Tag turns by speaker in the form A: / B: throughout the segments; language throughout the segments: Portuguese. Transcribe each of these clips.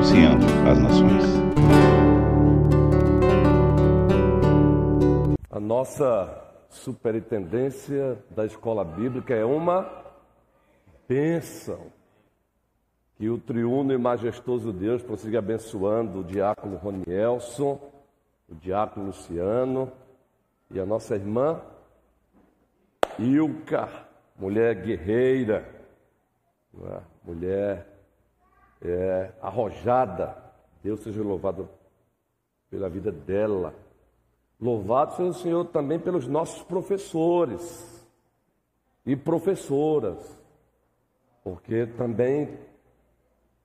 A: influenciando as nações.
B: A nossa superintendência da escola bíblica é uma bênção. Que o triuno e majestoso Deus prossiga abençoando o diácono Ronielson, o diácono Luciano e a nossa irmã Ilka, mulher guerreira, é? mulher é, arrojada. Deus seja louvado pela vida dela. Louvado seja o Senhor também pelos nossos professores e professoras, porque também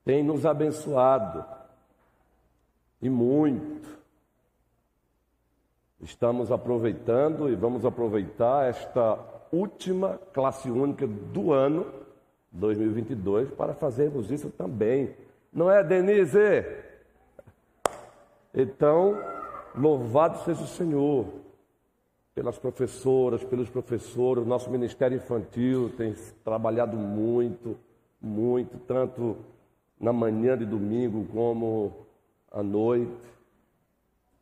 B: tem nos abençoado e muito. Estamos aproveitando e vamos aproveitar esta última classe única do ano 2022 para fazermos isso também. Não é, Denise? Então, louvado seja o Senhor pelas professoras, pelos professores. Nosso Ministério Infantil tem trabalhado muito, muito, tanto na manhã de domingo como à noite.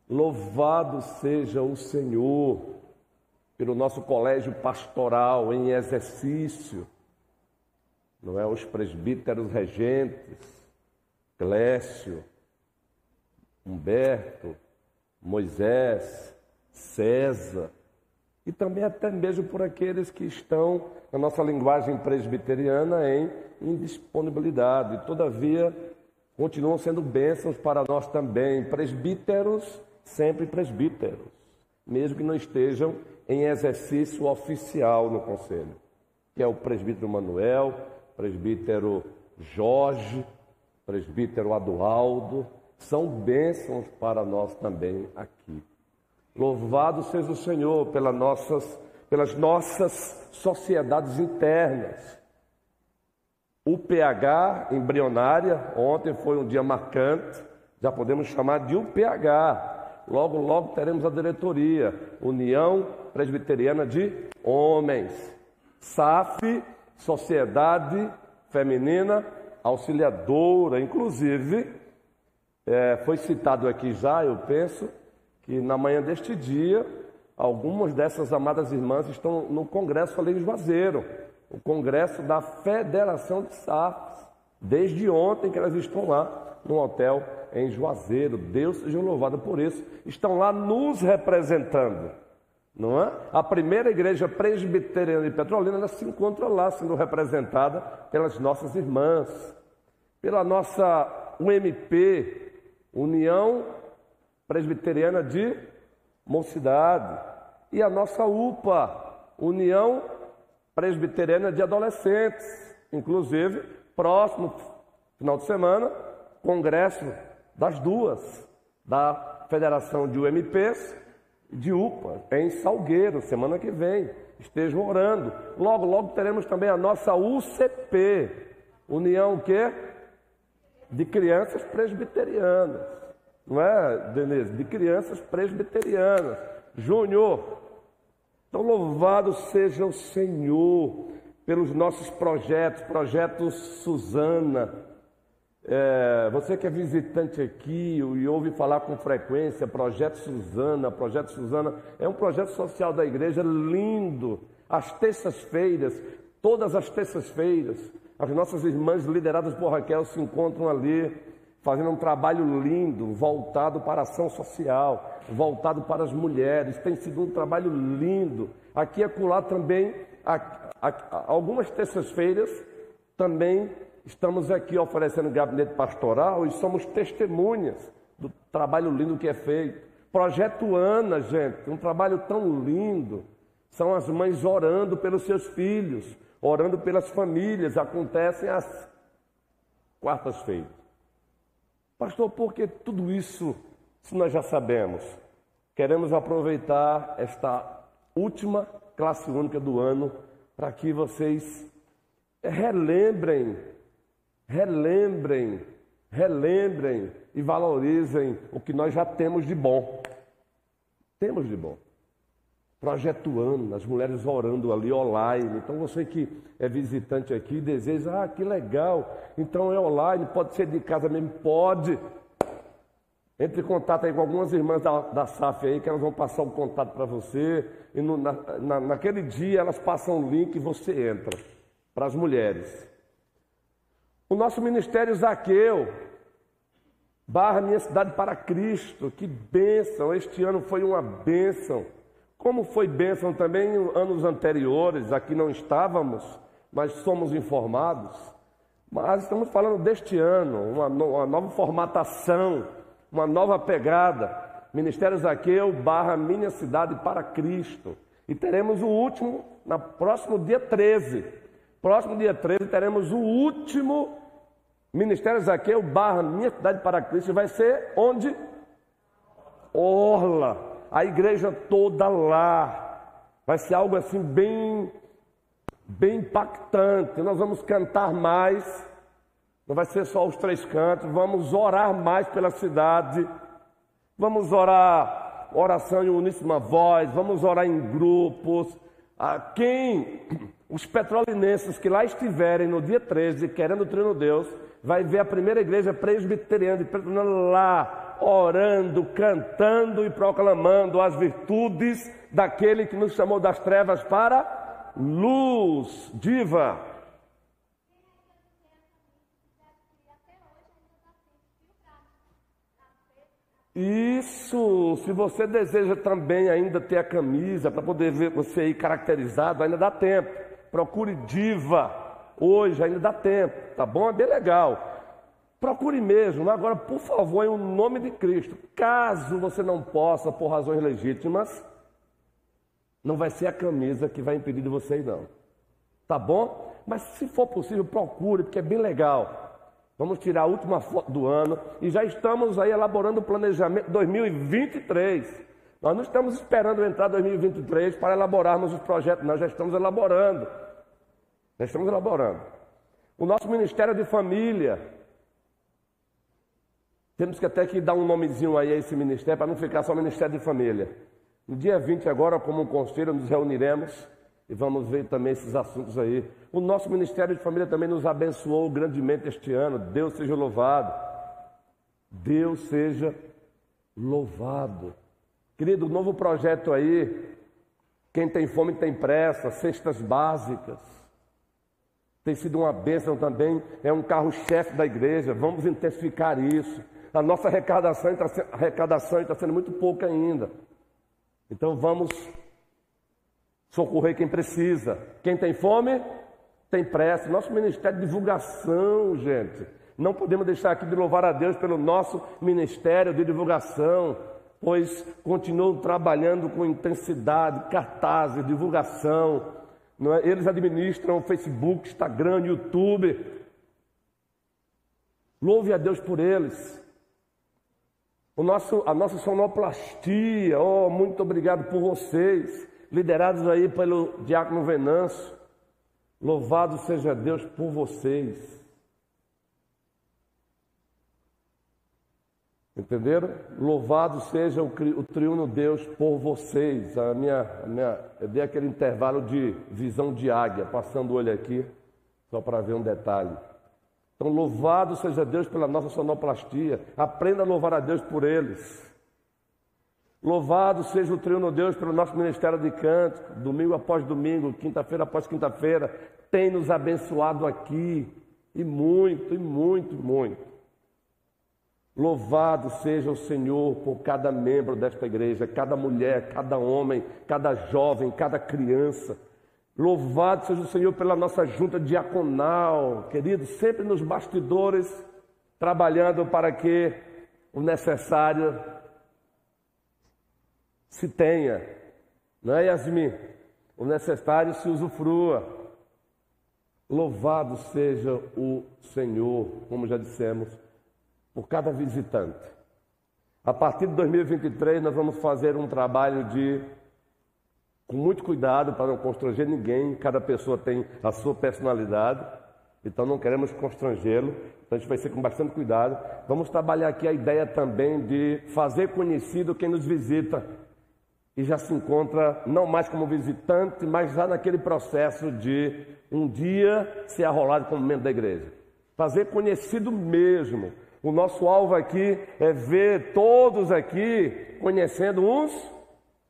B: Louvado seja o Senhor pelo nosso colégio pastoral em exercício não é? Os presbíteros regentes, Clécio, Humberto, Moisés, César, e também até mesmo por aqueles que estão, na nossa linguagem presbiteriana, em indisponibilidade. Todavia, continuam sendo bênçãos para nós também, presbíteros, sempre presbíteros, mesmo que não estejam em exercício oficial no conselho, que é o presbítero Manuel, presbítero Jorge, presbítero Adualdo, são bênçãos para nós também aqui. Louvado seja o Senhor pelas nossas, pelas nossas sociedades internas. O PH embrionária, ontem foi um dia marcante, já podemos chamar de UPH. Logo, logo teremos a diretoria, União Presbiteriana de Homens. SAF Sociedade Feminina Auxiliadora. Inclusive, é, foi citado aqui já, eu penso, que na manhã deste dia, algumas dessas amadas irmãs estão no Congresso ali em Juazeiro, o Congresso da Federação de SAFs. Desde ontem que elas estão lá no hotel em Juazeiro. Deus seja louvado por isso. Estão lá nos representando não é? A primeira igreja presbiteriana de Petrolina se encontra lá, sendo representada pelas nossas irmãs, pela nossa UMP, União Presbiteriana de Mocidade, e a nossa UPA, União Presbiteriana de Adolescentes, inclusive, próximo final de semana, congresso das duas, da Federação de UMPs de UPA, em Salgueiro, semana que vem. Estejam orando. Logo, logo teremos também a nossa UCP, União o quê? De crianças presbiterianas. Não é, Denise? De crianças presbiterianas. Júnior, então louvado seja o Senhor pelos nossos projetos, projetos Suzana, é, você que é visitante aqui e ouve falar com frequência, Projeto Suzana, Projeto Suzana é um projeto social da igreja lindo. Às terças-feiras, todas as terças-feiras, as nossas irmãs lideradas por Raquel se encontram ali, fazendo um trabalho lindo, voltado para a ação social, voltado para as mulheres. Tem sido um trabalho lindo. Aqui e acolá também, algumas terças-feiras, também Estamos aqui oferecendo gabinete pastoral e somos testemunhas do trabalho lindo que é feito. Projeto Ana, gente, um trabalho tão lindo. São as mães orando pelos seus filhos, orando pelas famílias. Acontecem às quartas-feiras. Pastor, por que tudo isso, se nós já sabemos? Queremos aproveitar esta última classe única do ano para que vocês relembrem relembrem, relembrem e valorizem o que nós já temos de bom. Temos de bom. Projeto Ano, as mulheres orando ali online. Então você que é visitante aqui deseja, ah, que legal. Então é online, pode ser de casa mesmo? Pode. Entre em contato aí com algumas irmãs da, da SAF aí, que elas vão passar o um contato para você. E no, na, na, naquele dia elas passam o link e você entra. Para as mulheres. O nosso ministério Zaqueu, barra Minha Cidade para Cristo, que bênção! Este ano foi uma bênção. Como foi bênção também em anos anteriores, aqui não estávamos, mas somos informados. Mas estamos falando deste ano, uma, uma nova formatação, uma nova pegada. Ministério Zaqueu barra Minha Cidade para Cristo. E teremos o último, no próximo dia 13. Próximo dia 13 teremos o último Ministério Zaqueu barra Minha Cidade para Cristo. Vai ser onde? Orla a igreja toda lá. Vai ser algo assim bem, bem impactante. Nós vamos cantar mais. Não vai ser só os três cantos. Vamos orar mais pela cidade. Vamos orar oração em uníssima voz. Vamos orar em grupos. A quem os petrolinenses que lá estiverem no dia 13, querendo o treino Deus, vai ver a primeira igreja presbiteriana de Petrolina lá orando, cantando e proclamando as virtudes daquele que nos chamou das trevas para luz. Diva. Isso, se você deseja também ainda ter a camisa para poder ver você ir caracterizado, ainda dá tempo. Procure diva hoje, ainda dá tempo, tá bom? É bem legal. Procure mesmo, agora, por favor, em nome de Cristo. Caso você não possa, por razões legítimas, não vai ser a camisa que vai impedir de você ir, não. Tá bom? Mas se for possível, procure, porque é bem legal. Vamos tirar a última foto do ano e já estamos aí elaborando o planejamento 2023. Nós não estamos esperando entrar 2023 para elaborarmos os projetos, nós já estamos elaborando. Já estamos elaborando. O nosso Ministério de Família, temos que até que dar um nomezinho aí a esse ministério para não ficar só Ministério de Família. No dia 20 agora, como conselho, nos reuniremos e vamos ver também esses assuntos aí. O nosso Ministério de Família também nos abençoou grandemente este ano. Deus seja louvado. Deus seja louvado. Querido, novo projeto aí. Quem tem fome tem pressa, cestas básicas. Tem sido uma bênção também, é um carro-chefe da igreja. Vamos intensificar isso. A nossa arrecadação está, arrecadação está sendo muito pouca ainda. Então vamos socorrer quem precisa. Quem tem fome, tem pressa. Nosso ministério de divulgação, gente. Não podemos deixar aqui de louvar a Deus pelo nosso ministério de divulgação, pois continuam trabalhando com intensidade, cartazes, divulgação. É? Eles administram Facebook, Instagram, YouTube. Louve a Deus por eles. O nosso, a nossa sonoplastia, oh, muito obrigado por vocês, liderados aí pelo Diácono Venâncio. Louvado seja Deus por vocês. Entenderam? Louvado seja o, o triuno Deus por vocês. A minha, a minha, eu dei aquele intervalo de visão de águia, passando o olho aqui, só para ver um detalhe. Então, louvado seja Deus pela nossa sonoplastia. Aprenda a louvar a Deus por eles. Louvado seja o Triuno Deus pelo nosso ministério de canto, domingo após domingo, quinta-feira após quinta-feira. Tem nos abençoado aqui. E muito, e muito, muito. Louvado seja o Senhor por cada membro desta igreja, cada mulher, cada homem, cada jovem, cada criança. Louvado seja o Senhor pela nossa junta diaconal, querido, sempre nos bastidores, trabalhando para que o necessário se tenha. Não é, Yasmin? O necessário se usufrua. Louvado seja o Senhor, como já dissemos, por cada visitante. A partir de 2023, nós vamos fazer um trabalho de com muito cuidado para não constranger ninguém, cada pessoa tem a sua personalidade, então não queremos constrangê-lo, então a gente vai ser com bastante cuidado. Vamos trabalhar aqui a ideia também de fazer conhecido quem nos visita. e já se encontra não mais como visitante, mas já naquele processo de um dia ser arrolado como membro da igreja. Fazer conhecido mesmo. O nosso alvo aqui é ver todos aqui conhecendo uns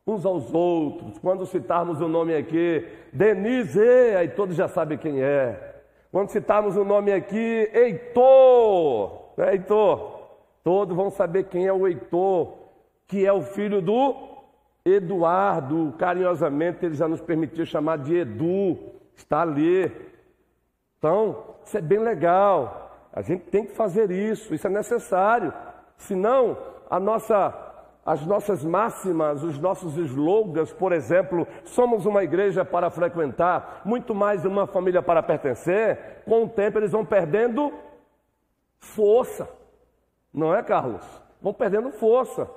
B: uns aos outros. Quando citarmos o nome aqui, Denise, aí todos já sabem quem é. Quando citarmos o nome aqui, Heitor, né, Heitor, todos vão saber quem é o Heitor, que é o filho do Eduardo, carinhosamente ele já nos permitiu chamar de Edu, está ali. Então, isso é bem legal. A gente tem que fazer isso, isso é necessário. Senão, a nossa, as nossas máximas, os nossos slogans, por exemplo, somos uma igreja para frequentar, muito mais uma família para pertencer, com o tempo eles vão perdendo força. Não é, Carlos? Vão perdendo força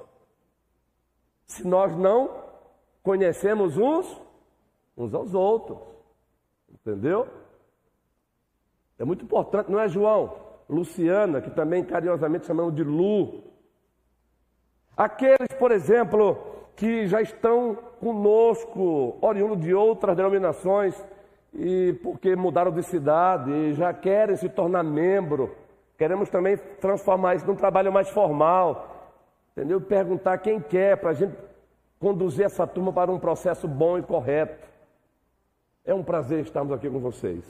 B: se nós não conhecemos uns uns aos outros. Entendeu? É muito importante, não é, João? Luciana, que também carinhosamente chamamos de Lu. Aqueles, por exemplo, que já estão conosco, oriundo de outras denominações, e porque mudaram de cidade e já querem se tornar membro. Queremos também transformar isso num trabalho mais formal. Entendeu? Perguntar quem quer para a gente conduzir essa turma para um processo bom e correto. É um prazer estarmos aqui com vocês.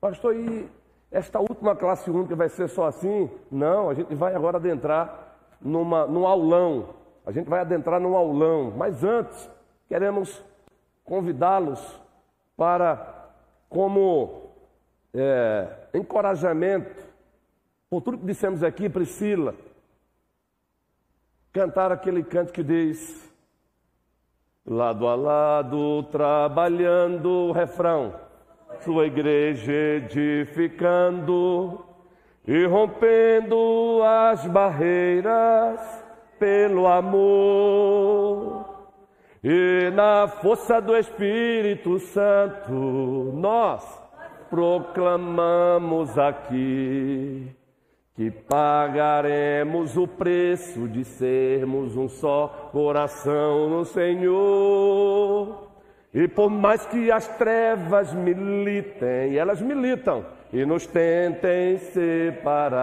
B: Pastor, e esta última classe única vai ser só assim? Não, a gente vai agora adentrar numa, num aulão. A gente vai adentrar num aulão. Mas antes, queremos convidá-los para, como é, encorajamento, por tudo que dissemos aqui, Priscila, cantar aquele canto que diz: lado a lado, trabalhando o refrão, sua igreja edificando e rompendo as barreiras pelo amor. E na força do Espírito Santo, nós proclamamos aqui que pagaremos o preço de sermos um só coração no Senhor. E por mais que as trevas militem, elas militam e nos tentem separar.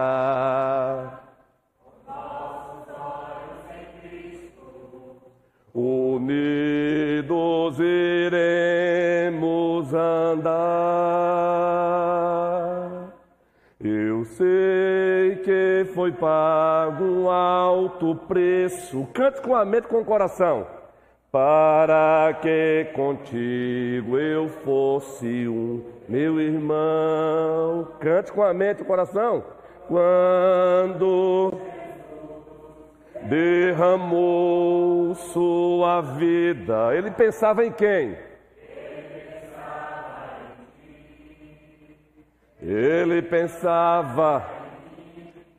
B: Unidos iremos andar. Eu sei que foi pago um alto preço. Cante com a mente com o coração. Para que contigo eu fosse um meu irmão. Cante com a mente e o coração. Quando derramou sua vida, ele pensava em quem? Ele pensava,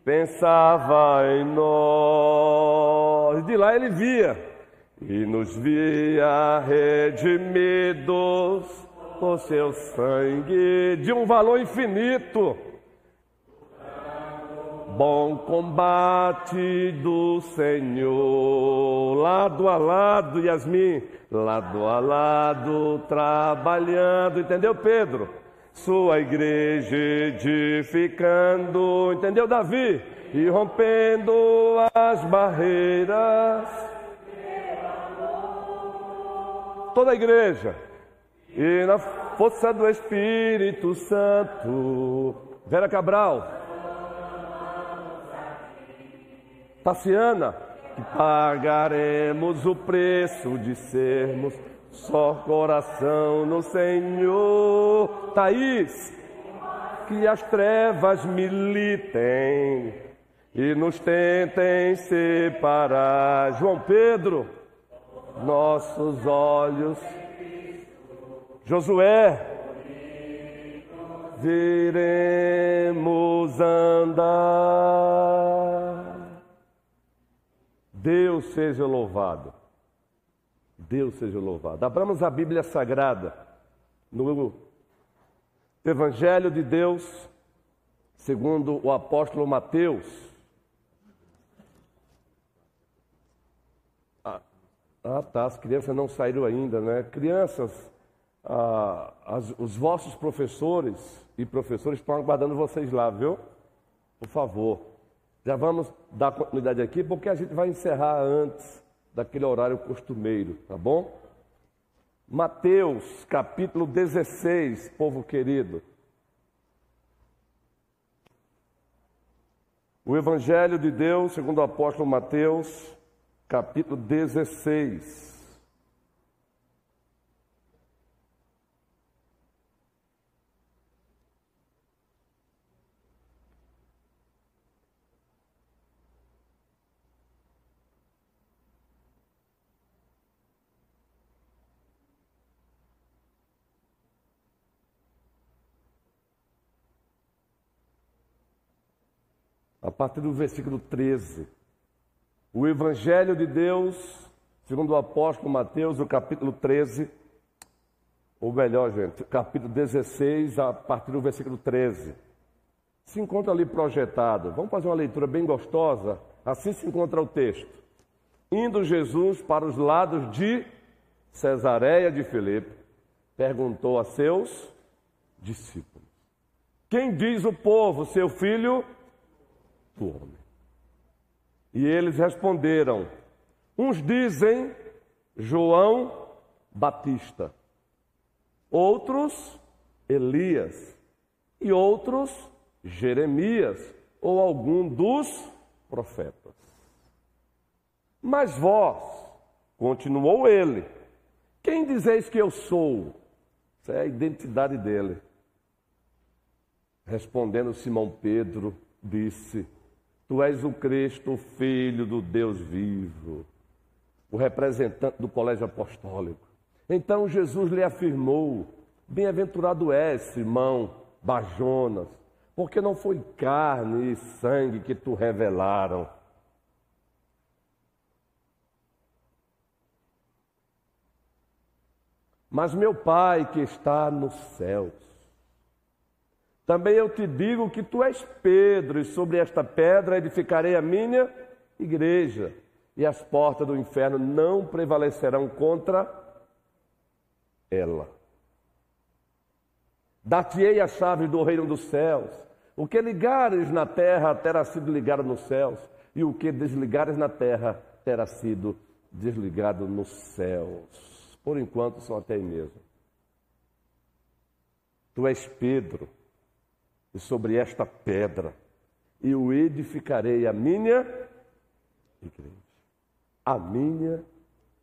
B: pensava em nós. De lá ele via e nos via redimidos por seu sangue de um valor infinito. Bom combate do Senhor, lado a lado, Yasmin, lado a lado, trabalhando, entendeu, Pedro? sua igreja edificando, entendeu, Davi? E rompendo as barreiras. Toda a igreja. E na força do Espírito Santo. Vera Cabral. Tassiana. Pagaremos o preço de sermos só coração no Senhor. Thaís, que as trevas militem e nos tentem separar. João Pedro, nossos olhos. Josué, viremos andar. Deus seja louvado. Deus seja louvado. Abramos a Bíblia Sagrada no Evangelho de Deus, segundo o apóstolo Mateus. Ah, tá. As crianças não saíram ainda, né? Crianças, ah, as, os vossos professores e professores estão aguardando vocês lá, viu? Por favor. Já vamos dar continuidade aqui, porque a gente vai encerrar antes daquele horário costumeiro, tá bom? Mateus, capítulo 16, povo querido. O Evangelho de Deus, segundo o apóstolo Mateus, capítulo 16. A partir do versículo 13. O Evangelho de Deus, segundo o apóstolo Mateus, o capítulo 13, ou melhor, gente, capítulo 16, a partir do versículo 13. Se encontra ali projetado. Vamos fazer uma leitura bem gostosa? Assim se encontra o texto. Indo Jesus para os lados de Cesareia de Filipe, perguntou a seus discípulos: Quem diz o povo, seu filho do homem? E eles responderam: Uns dizem João Batista, outros Elias, e outros Jeremias, ou algum dos profetas. Mas vós, continuou ele, quem dizeis que eu sou? Essa é a identidade dele. Respondendo Simão Pedro, disse: Tu és o Cristo, o Filho do Deus vivo, o representante do colégio apostólico. Então Jesus lhe afirmou: Bem-aventurado és, Simão Bajonas, porque não foi carne e sangue que tu revelaram. Mas meu Pai que está nos céus. Também eu te digo que tu és Pedro, e sobre esta pedra edificarei a minha igreja, e as portas do inferno não prevalecerão contra ela. Dar-te-ei a chave do reino dos céus. O que ligares na terra terá sido ligado nos céus, e o que desligares na terra terá sido desligado nos céus. Por enquanto, só até aí mesmo. Tu és Pedro e sobre esta pedra eu edificarei a minha igreja. A minha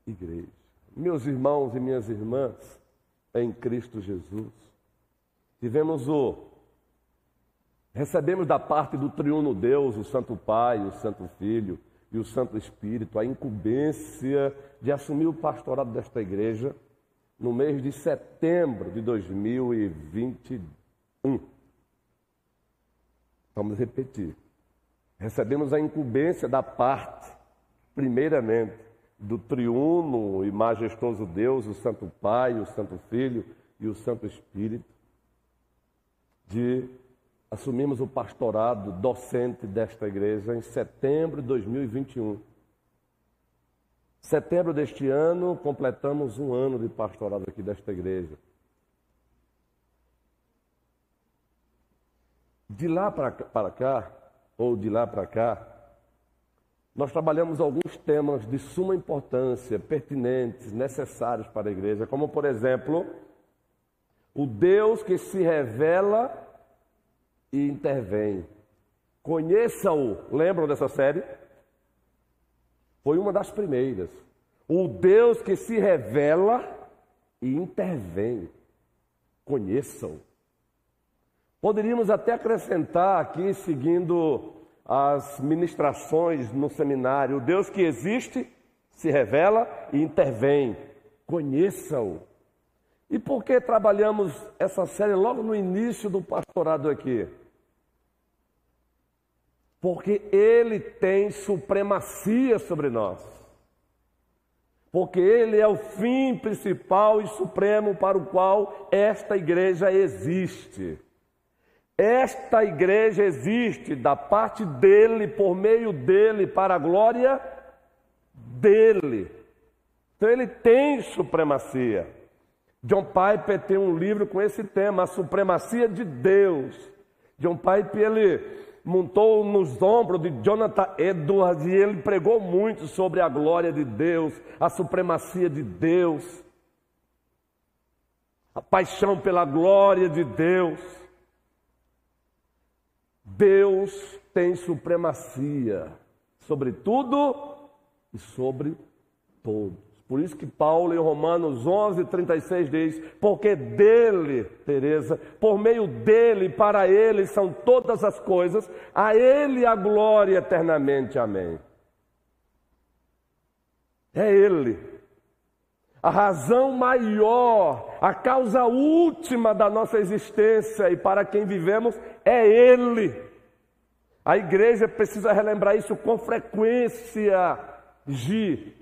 B: igreja. Meus irmãos e minhas irmãs, em Cristo Jesus, tivemos o. Recebemos da parte do triuno Deus, o Santo Pai, o Santo Filho e o Santo Espírito, a incumbência de assumir o pastorado desta igreja no mês de setembro de 2021. Vamos repetir. Recebemos a incumbência da parte, primeiramente, do triuno e majestoso Deus, o Santo Pai, o Santo Filho e o Santo Espírito, de assumirmos o pastorado docente desta igreja em setembro de 2021. Setembro deste ano, completamos um ano de pastorado aqui desta igreja. De lá para cá, ou de lá para cá, nós trabalhamos alguns temas de suma importância, pertinentes, necessários para a igreja, como, por exemplo, o Deus que se revela e intervém. Conheça-o. Lembram dessa série? Foi uma das primeiras. O Deus que se revela e intervém. Conheçam. Poderíamos até acrescentar aqui, seguindo as ministrações no seminário, o Deus que existe, se revela e intervém. Conheça-o. E por que trabalhamos essa série logo no início do pastorado aqui? Porque Ele tem supremacia sobre nós. Porque Ele é o fim principal e supremo para o qual esta igreja existe. Esta igreja existe da parte dele, por meio dele, para a glória dele. Então ele tem supremacia. John Piper tem um livro com esse tema, a supremacia de Deus. John Piper ele montou nos ombros de Jonathan Edwards e ele pregou muito sobre a glória de Deus, a supremacia de Deus, a paixão pela glória de Deus. Deus tem supremacia sobre tudo e sobre todos. Por isso que Paulo em Romanos 11, 36 diz: Porque dele, Teresa, por meio dele, para ele são todas as coisas, a ele a glória eternamente. Amém. É ele. A razão maior, a causa última da nossa existência e para quem vivemos é ele. A igreja precisa relembrar isso com frequência. Gi,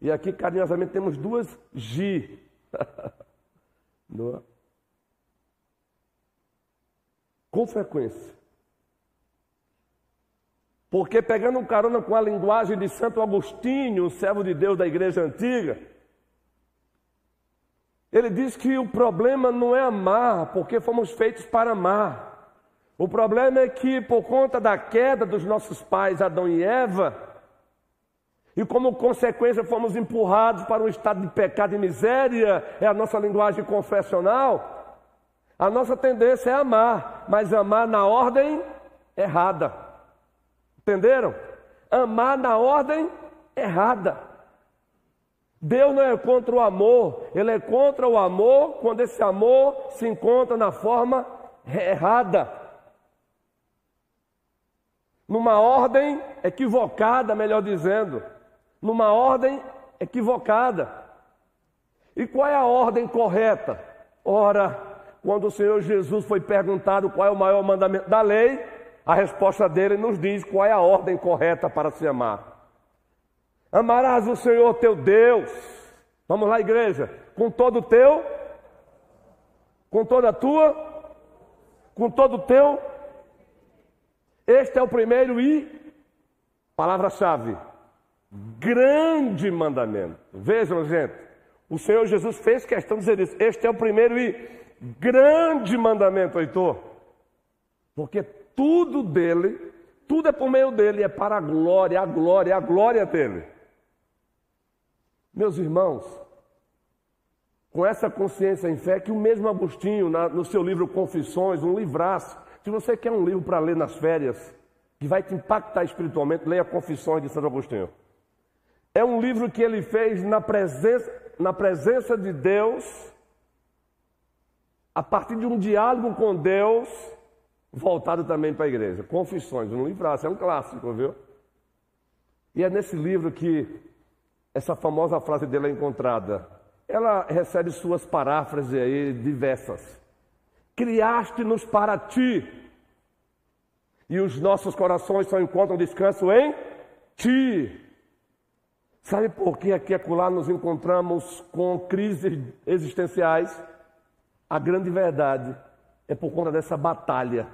B: e aqui, carinhosamente, temos duas G. com frequência. Porque pegando um carona com a linguagem de Santo Agostinho, servo de Deus da igreja antiga, ele diz que o problema não é amar, porque fomos feitos para amar. O problema é que, por conta da queda dos nossos pais Adão e Eva, e como consequência fomos empurrados para um estado de pecado e miséria, é a nossa linguagem confessional. A nossa tendência é amar, mas amar na ordem errada. Entenderam? Amar na ordem errada. Deus não é contra o amor, Ele é contra o amor quando esse amor se encontra na forma errada. Numa ordem equivocada, melhor dizendo numa ordem equivocada. E qual é a ordem correta? Ora, quando o Senhor Jesus foi perguntado qual é o maior mandamento da lei, a resposta dele nos diz qual é a ordem correta para se amar. Amarás o Senhor teu Deus. Vamos lá, igreja. Com todo o teu, com toda a tua, com todo o teu. Este é o primeiro e palavra-chave grande mandamento. Vejam, gente, o Senhor Jesus fez questão de dizer isso. Este é o primeiro e grande mandamento, Heitor. Porque tudo dele, tudo é por meio dele, é para a glória, a glória, a glória dele. Meus irmãos, com essa consciência em fé, que o mesmo Agostinho, na, no seu livro Confissões, um livraço, se você quer um livro para ler nas férias, que vai te impactar espiritualmente, leia Confissões de Santo Agostinho. É um livro que ele fez na presença, na presença de Deus, a partir de um diálogo com Deus, voltado também para a igreja. Confissões, um livraço, é um clássico, viu? E é nesse livro que essa famosa frase dele é encontrada. Ela recebe suas paráfrases aí diversas. Criaste-nos para ti, e os nossos corações só encontram descanso em ti. Sabe por que aqui e acolá nos encontramos com crises existenciais? A grande verdade é por conta dessa batalha.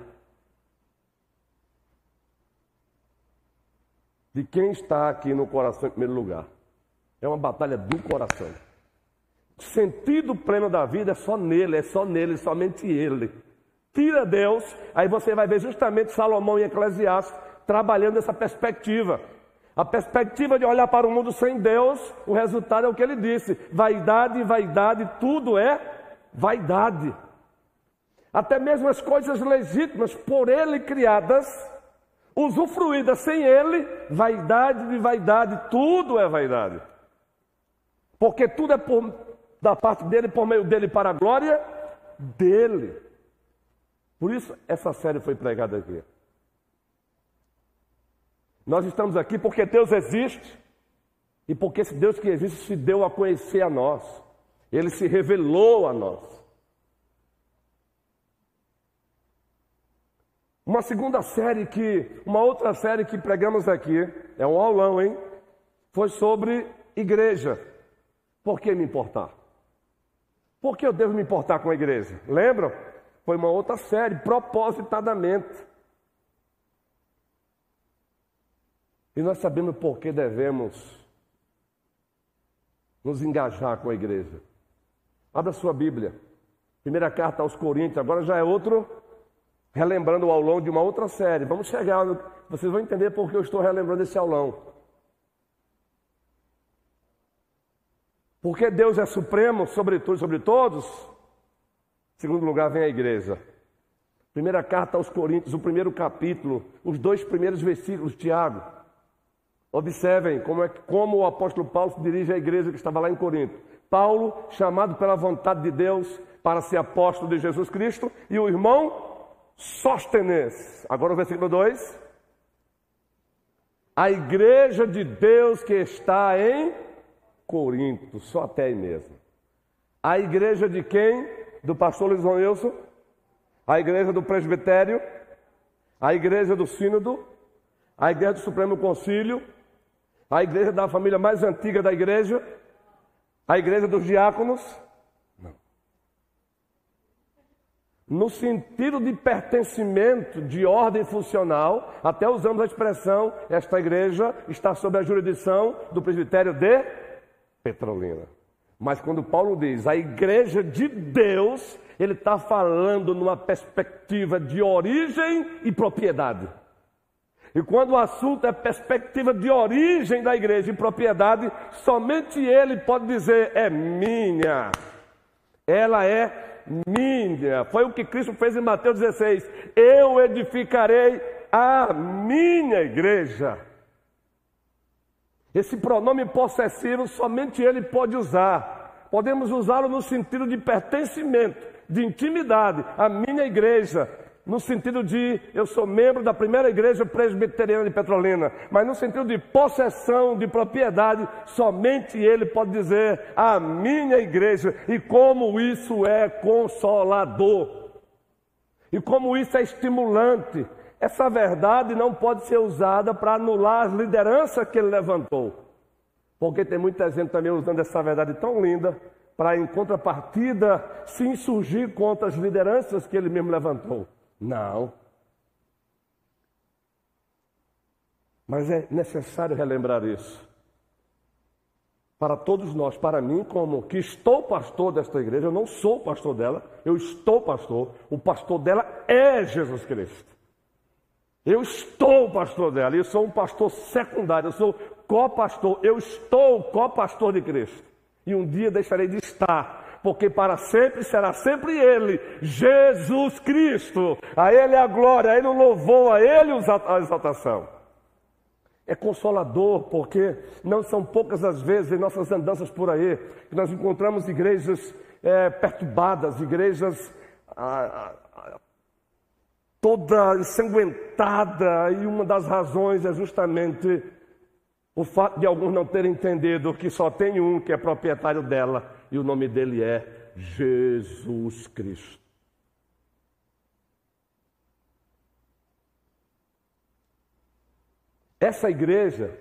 B: De quem está aqui no coração em primeiro lugar. É uma batalha do coração. Sentido pleno da vida é só nele, é só nele, somente ele. Tira Deus, aí você vai ver justamente Salomão em Eclesiastes trabalhando essa perspectiva. A perspectiva de olhar para o mundo sem Deus, o resultado é o que ele disse: vaidade, vaidade, tudo é vaidade. Até mesmo as coisas legítimas por ele criadas, usufruídas sem ele, vaidade de vaidade, tudo é vaidade. Porque tudo é por, da parte dele, por meio dele, para a glória dele. Por isso essa série foi pregada aqui. Nós estamos aqui porque Deus existe e porque esse Deus que existe se deu a conhecer a nós. Ele se revelou a nós. Uma segunda série que, uma outra série que pregamos aqui, é um aulão, hein? Foi sobre igreja. Por que me importar? Por que eu devo me importar com a igreja? Lembram? Foi uma outra série, propositadamente. E nós sabemos por que devemos nos engajar com a igreja. Abra sua Bíblia. Primeira carta aos Coríntios, agora já é outro, relembrando o aulão de uma outra série. Vamos chegar, vocês vão entender por que eu estou relembrando esse aulão. Porque Deus é supremo sobre tudo sobre todos. Segundo lugar, vem a igreja. Primeira carta aos Coríntios, o primeiro capítulo, os dois primeiros versículos, Tiago. Observem como, é, como o apóstolo Paulo se dirige à igreja que estava lá em Corinto. Paulo, chamado pela vontade de Deus para ser apóstolo de Jesus Cristo, e o irmão Sóstenes. Agora o versículo 2. A igreja de Deus que está em Corinto, só até aí mesmo. A igreja de quem? Do pastor Luiz Ronilson? A igreja do presbitério? A igreja do sínodo? A igreja do Supremo Concílio? A igreja da família mais antiga da igreja? A igreja dos diáconos? Não. No sentido de pertencimento, de ordem funcional, até usamos a expressão: esta igreja está sob a jurisdição do presbitério de Petrolina. Mas quando Paulo diz a igreja de Deus, ele está falando numa perspectiva de origem e propriedade. E quando o assunto é perspectiva de origem da igreja e propriedade, somente ele pode dizer: é minha. Ela é minha. Foi o que Cristo fez em Mateus 16: Eu edificarei a minha igreja. Esse pronome possessivo somente ele pode usar. Podemos usá-lo no sentido de pertencimento, de intimidade. A minha igreja, no sentido de eu sou membro da primeira igreja presbiteriana de Petrolina, mas no sentido de possessão, de propriedade, somente ele pode dizer a minha igreja. E como isso é consolador. E como isso é estimulante. Essa verdade não pode ser usada para anular as lideranças que ele levantou. Porque tem muita gente também usando essa verdade tão linda para, em contrapartida, se insurgir contra as lideranças que ele mesmo levantou. Não. Mas é necessário relembrar isso. Para todos nós, para mim, como que estou pastor desta igreja, eu não sou pastor dela, eu estou pastor, o pastor dela é Jesus Cristo. Eu estou pastor dela, eu sou um pastor secundário, eu sou co-pastor, eu estou co-pastor de Cristo. E um dia deixarei de estar, porque para sempre será sempre Ele, Jesus Cristo. A Ele a glória, a Ele o louvor, a Ele a exaltação. É consolador, porque não são poucas as vezes em nossas andanças por aí que nós encontramos igrejas é, perturbadas, igrejas ah, ah, toda ensanguentada, e uma das razões é justamente o fato de alguns não terem entendido que só tem um que é proprietário dela, e o nome dele é Jesus Cristo. Essa igreja,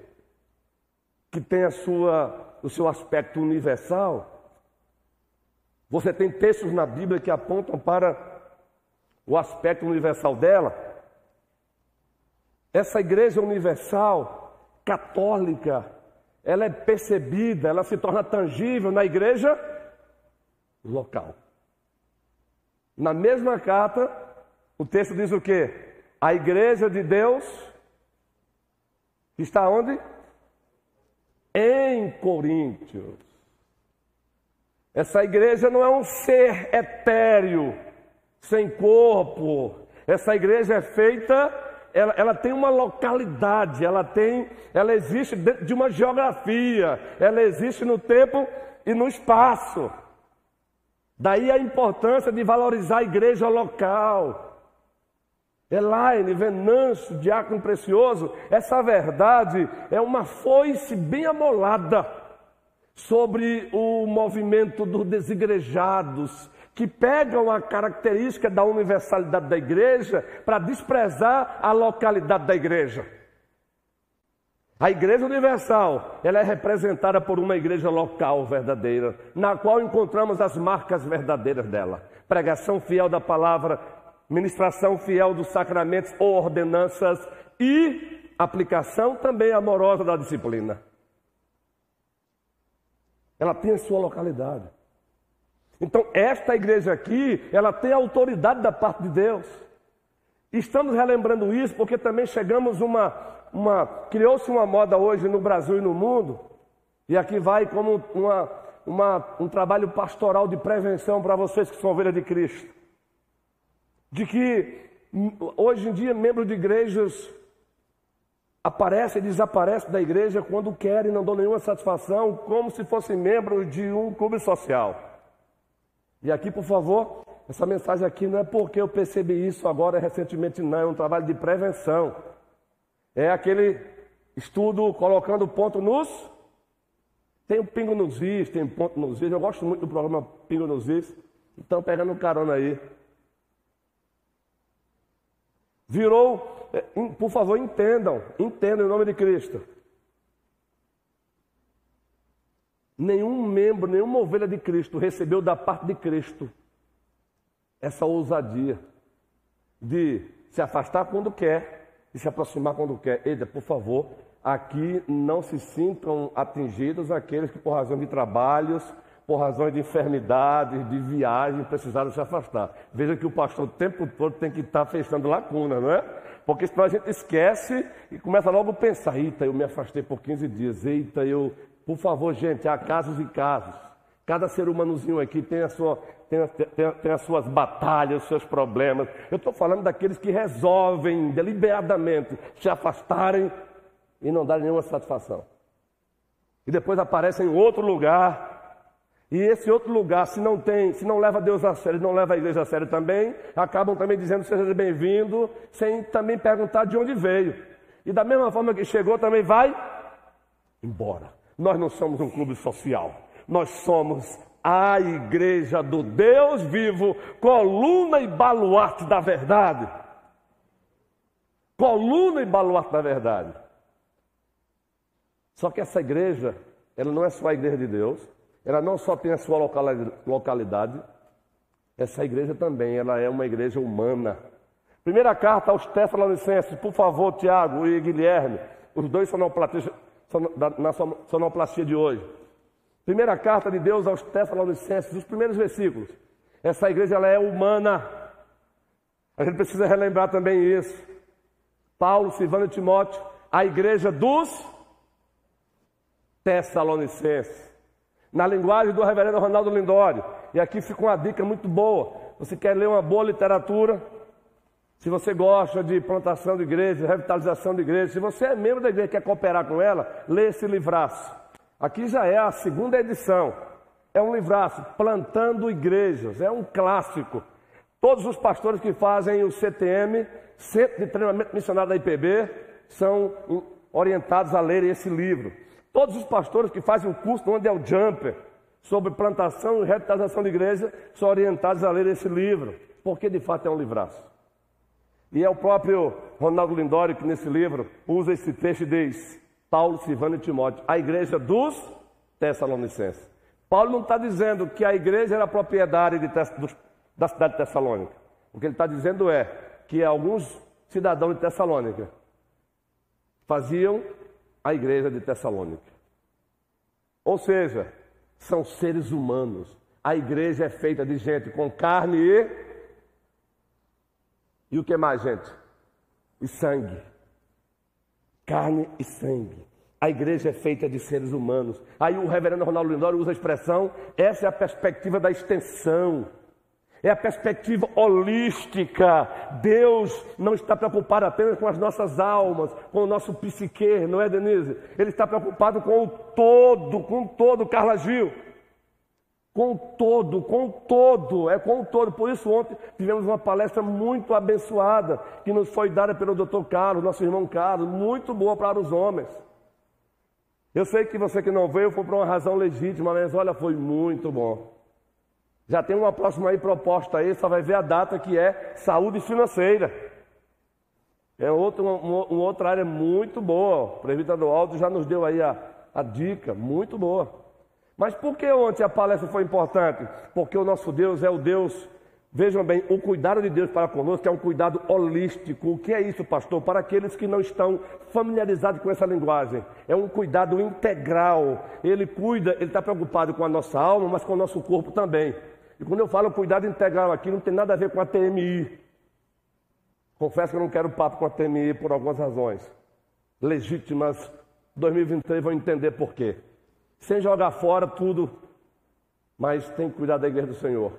B: que tem a sua, o seu aspecto universal, você tem textos na Bíblia que apontam para o aspecto universal dela. Essa igreja universal, católica, ela é percebida, ela se torna tangível na igreja local. Na mesma carta, o texto diz o quê? A igreja de Deus está onde? Em Coríntios. Essa igreja não é um ser etéreo sem corpo. Essa igreja é feita, ela, ela, tem uma localidade, ela tem, ela existe dentro de uma geografia, ela existe no tempo e no espaço. Daí a importância de valorizar a igreja local. Elaine, Venâncio, Diácono Precioso, essa verdade é uma foice bem amolada sobre o movimento dos desigrejados, que pegam a característica da universalidade da igreja para desprezar a localidade da igreja. A igreja universal, ela é representada por uma igreja local verdadeira, na qual encontramos as marcas verdadeiras dela. Pregação fiel da palavra, ministração fiel dos sacramentos ou ordenanças e aplicação também amorosa da disciplina. Ela tem a sua localidade. Então, esta igreja aqui, ela tem autoridade da parte de Deus. Estamos relembrando isso porque também chegamos uma, uma criou-se uma moda hoje no Brasil e no mundo, e aqui vai como uma, uma, um trabalho pastoral de prevenção para vocês que são ovelhas de Cristo. De que hum, hoje em dia membros de igrejas aparecem e desaparecem da igreja quando querem, não dão nenhuma satisfação, como se fossem membros de um clube social. E aqui, por favor, essa mensagem aqui não é porque eu percebi isso agora recentemente, não. É um trabalho de prevenção. É aquele estudo colocando ponto nos. Tem um pingo nos is, tem um ponto nos is. Eu gosto muito do programa Pingo nos is. Então, pegando carona aí. Virou, é, por favor, entendam, entendam em nome de Cristo. Nenhum membro, nenhuma ovelha de Cristo recebeu da parte de Cristo essa ousadia de se afastar quando quer e se aproximar quando quer. Eita, por favor, aqui não se sintam atingidos aqueles que, por razão de trabalhos, por razões de enfermidades, de viagem, precisaram se afastar. Veja que o pastor o tempo todo tem que estar fechando lacuna, não é? Porque senão a gente esquece e começa logo a pensar: eita, eu me afastei por 15 dias, eita, eu. Por favor, gente, há casos e casos. Cada ser humanozinho aqui tem, a sua, tem, tem, tem as suas batalhas, os seus problemas. Eu estou falando daqueles que resolvem deliberadamente se afastarem e não darem nenhuma satisfação. E depois aparecem em outro lugar. E esse outro lugar, se não tem, se não leva Deus a sério, não leva a igreja a sério também, acabam também dizendo seja bem-vindo, sem também perguntar de onde veio. E da mesma forma que chegou, também vai embora. Nós não somos um clube social. Nós somos a igreja do Deus vivo, coluna e baluarte da verdade. Coluna e baluarte da verdade. Só que essa igreja, ela não é só a igreja de Deus, ela não só tem a sua localidade, essa igreja também, ela é uma igreja humana. Primeira carta aos Tessalonicenses, por favor, Tiago e Guilherme, os dois sonoplastia, na sonoplastia de hoje. Primeira carta de Deus aos Tessalonicenses, os primeiros versículos. Essa igreja ela é humana. A gente precisa relembrar também isso. Paulo, Silvano e Timóteo, a igreja dos Tessalonicenses. Na linguagem do reverendo Ronaldo Lindório. E aqui fica uma dica muito boa. Você quer ler uma boa literatura? Se você gosta de plantação de igreja, revitalização de igreja, se você é membro da igreja e quer cooperar com ela, lê esse livraço. Aqui já é a segunda edição. É um livraço, Plantando Igrejas, é um clássico. Todos os pastores que fazem o CTM, Centro de Treinamento Missionário da IPB, são orientados a ler esse livro. Todos os pastores que fazem o curso onde é o Jumper, sobre plantação e revitalização de igreja, são orientados a ler esse livro, porque de fato é um livraço. E é o próprio Ronaldo Lindório que nesse livro usa esse texto e diz: Paulo, Silvano e Timóteo, a igreja dos Tessalonicenses. Paulo não está dizendo que a igreja era propriedade de, da cidade de Tessalônica. O que ele está dizendo é que alguns cidadãos de Tessalônica faziam a igreja de Tessalônica. Ou seja, são seres humanos. A igreja é feita de gente com carne e. E o que mais, gente? E sangue carne e sangue. A igreja é feita de seres humanos. Aí o reverendo Ronaldo Lindório usa a expressão: essa é a perspectiva da extensão. É a perspectiva holística. Deus não está preocupado apenas com as nossas almas, com o nosso psique, não é, Denise? Ele está preocupado com o todo, com o todo, Carla Gil. Com todo, com todo, é com todo. Por isso, ontem tivemos uma palestra muito abençoada, que nos foi dada pelo doutor Carlos, nosso irmão Carlos, muito boa para os homens. Eu sei que você que não veio foi por uma razão legítima, mas olha, foi muito bom. Já tem uma próxima aí proposta aí, só vai ver a data que é saúde financeira. É outro, uma, uma outra área muito boa. O presbítero Aldo já nos deu aí a, a dica, muito boa. Mas por que ontem a palestra foi importante? Porque o nosso Deus é o Deus Vejam bem, o cuidado de Deus para conosco é um cuidado holístico. O que é isso, pastor? Para aqueles que não estão familiarizados com essa linguagem. É um cuidado integral. Ele cuida, ele está preocupado com a nossa alma, mas com o nosso corpo também. E quando eu falo cuidado integral aqui, não tem nada a ver com a TMI. Confesso que eu não quero papo com a TMI por algumas razões legítimas. 2023 vão entender por quê. Sem jogar fora tudo, mas tem que cuidar da igreja do Senhor.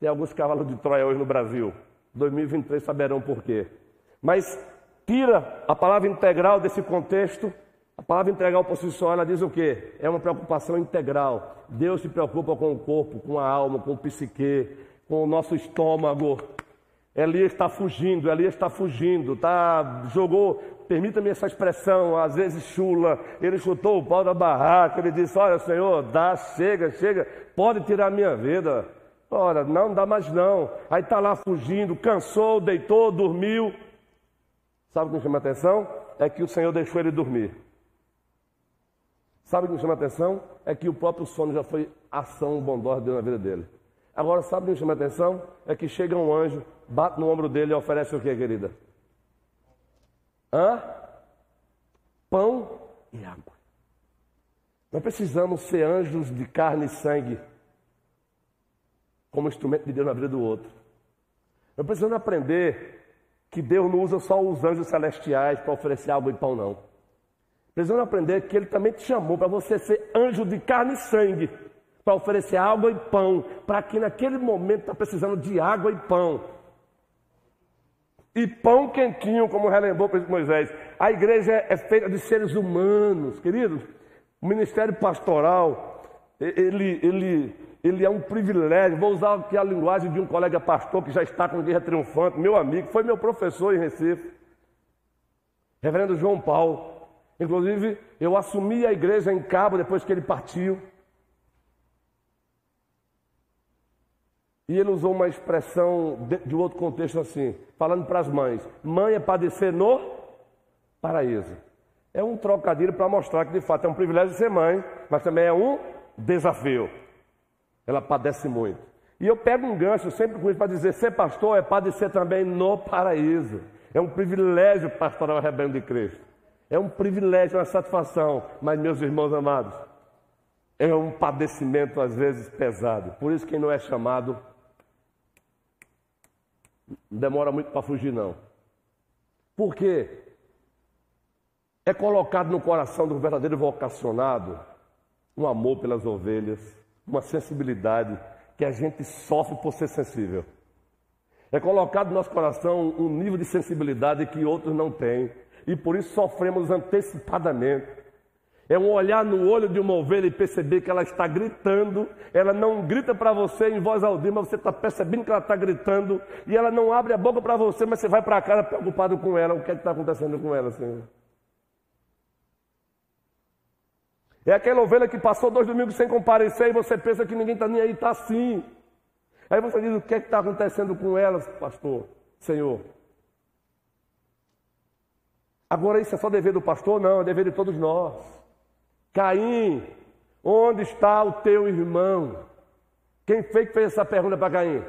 B: Tem alguns cavalos de Troia hoje no Brasil. 2023 saberão por quê. Mas tira a palavra integral desse contexto. A palavra integral por si só, ela diz o quê? É uma preocupação integral. Deus se preocupa com o corpo, com a alma, com o psique, com o nosso estômago. Elias está fugindo, Elias está fugindo, tá, jogou, permita-me essa expressão, às vezes chula, ele chutou o pau da barraca, ele disse, olha Senhor, dá, chega, chega, pode tirar minha vida. Ora, não dá mais não. Aí está lá fugindo, cansou, deitou, dormiu. Sabe o que me chama a atenção? É que o Senhor deixou ele dormir. Sabe o que me chama a atenção? É que o próprio sono já foi ação bondosa de Deus na vida dele. Agora, sabe o que me chama a atenção? É que chega um anjo, bate no ombro dele e oferece o que, querida? Hã? Pão e água. Nós precisamos ser anjos de carne e sangue como instrumento de Deus na vida do outro. Eu preciso aprender que Deus não usa só os anjos celestiais para oferecer água e pão, não. Precisamos aprender que Ele também te chamou para você ser anjo de carne e sangue, para oferecer água e pão, para quem naquele momento está precisando de água e pão. E pão quentinho, como relembrou o presidente Moisés. A igreja é feita de seres humanos, queridos. O ministério pastoral, ele, ele, ele é um privilégio. Vou usar aqui a linguagem de um colega pastor que já está com guerra triunfante, meu amigo, foi meu professor em Recife, reverendo João Paulo. Inclusive, eu assumi a igreja em Cabo depois que ele partiu. E ele usou uma expressão de, outro contexto assim, falando para as mães: mãe é padecer no paraíso. É um trocadilho para mostrar que de fato é um privilégio ser mãe, mas também é um desafio. Ela padece muito. E eu pego um gancho sempre com isso para dizer: ser pastor é padecer também no paraíso. É um privilégio pastoral rebelde de Cristo. É um privilégio, uma satisfação. Mas, meus irmãos amados, é um padecimento às vezes pesado. Por isso, quem não é chamado, não demora muito para fugir, não. Por quê? É colocado no coração do verdadeiro vocacionado um amor pelas ovelhas, uma sensibilidade que a gente sofre por ser sensível. É colocado no nosso coração um nível de sensibilidade que outros não têm. E por isso sofremos antecipadamente. É um olhar no olho de uma ovelha e perceber que ela está gritando. Ela não grita para você em voz audível, mas você está percebendo que ela está gritando. E ela não abre a boca para você, mas você vai para casa preocupado com ela. O que é está acontecendo com ela, Senhor? É aquela ovelha que passou dois domingos sem comparecer e você pensa que ninguém está nem aí, está assim. Aí você diz: o que é está acontecendo com elas, pastor, Senhor? Agora isso é só dever do pastor? Não, é dever de todos nós. Caim, onde está o teu irmão? Quem fez essa pergunta para Caim?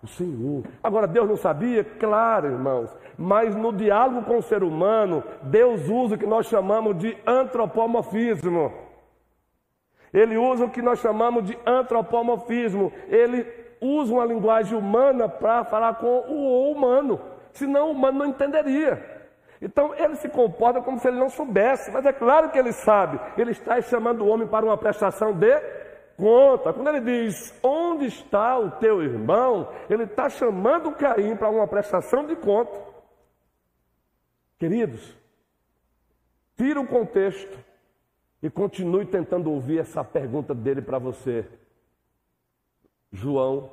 B: O Senhor. Agora, Deus não sabia? Claro, irmãos. Mas no diálogo com o ser humano, Deus usa o que nós chamamos de antropomorfismo. Ele usa o que nós chamamos de antropomorfismo. Ele usa uma linguagem humana para falar com o humano. Senão o humano não entenderia. Então ele se comporta como se ele não soubesse, mas é claro que ele sabe. Ele está chamando o homem para uma prestação de conta. Quando ele diz, onde está o teu irmão? Ele está chamando Caim para uma prestação de conta. Queridos, tira o contexto e continue tentando ouvir essa pergunta dele para você. João,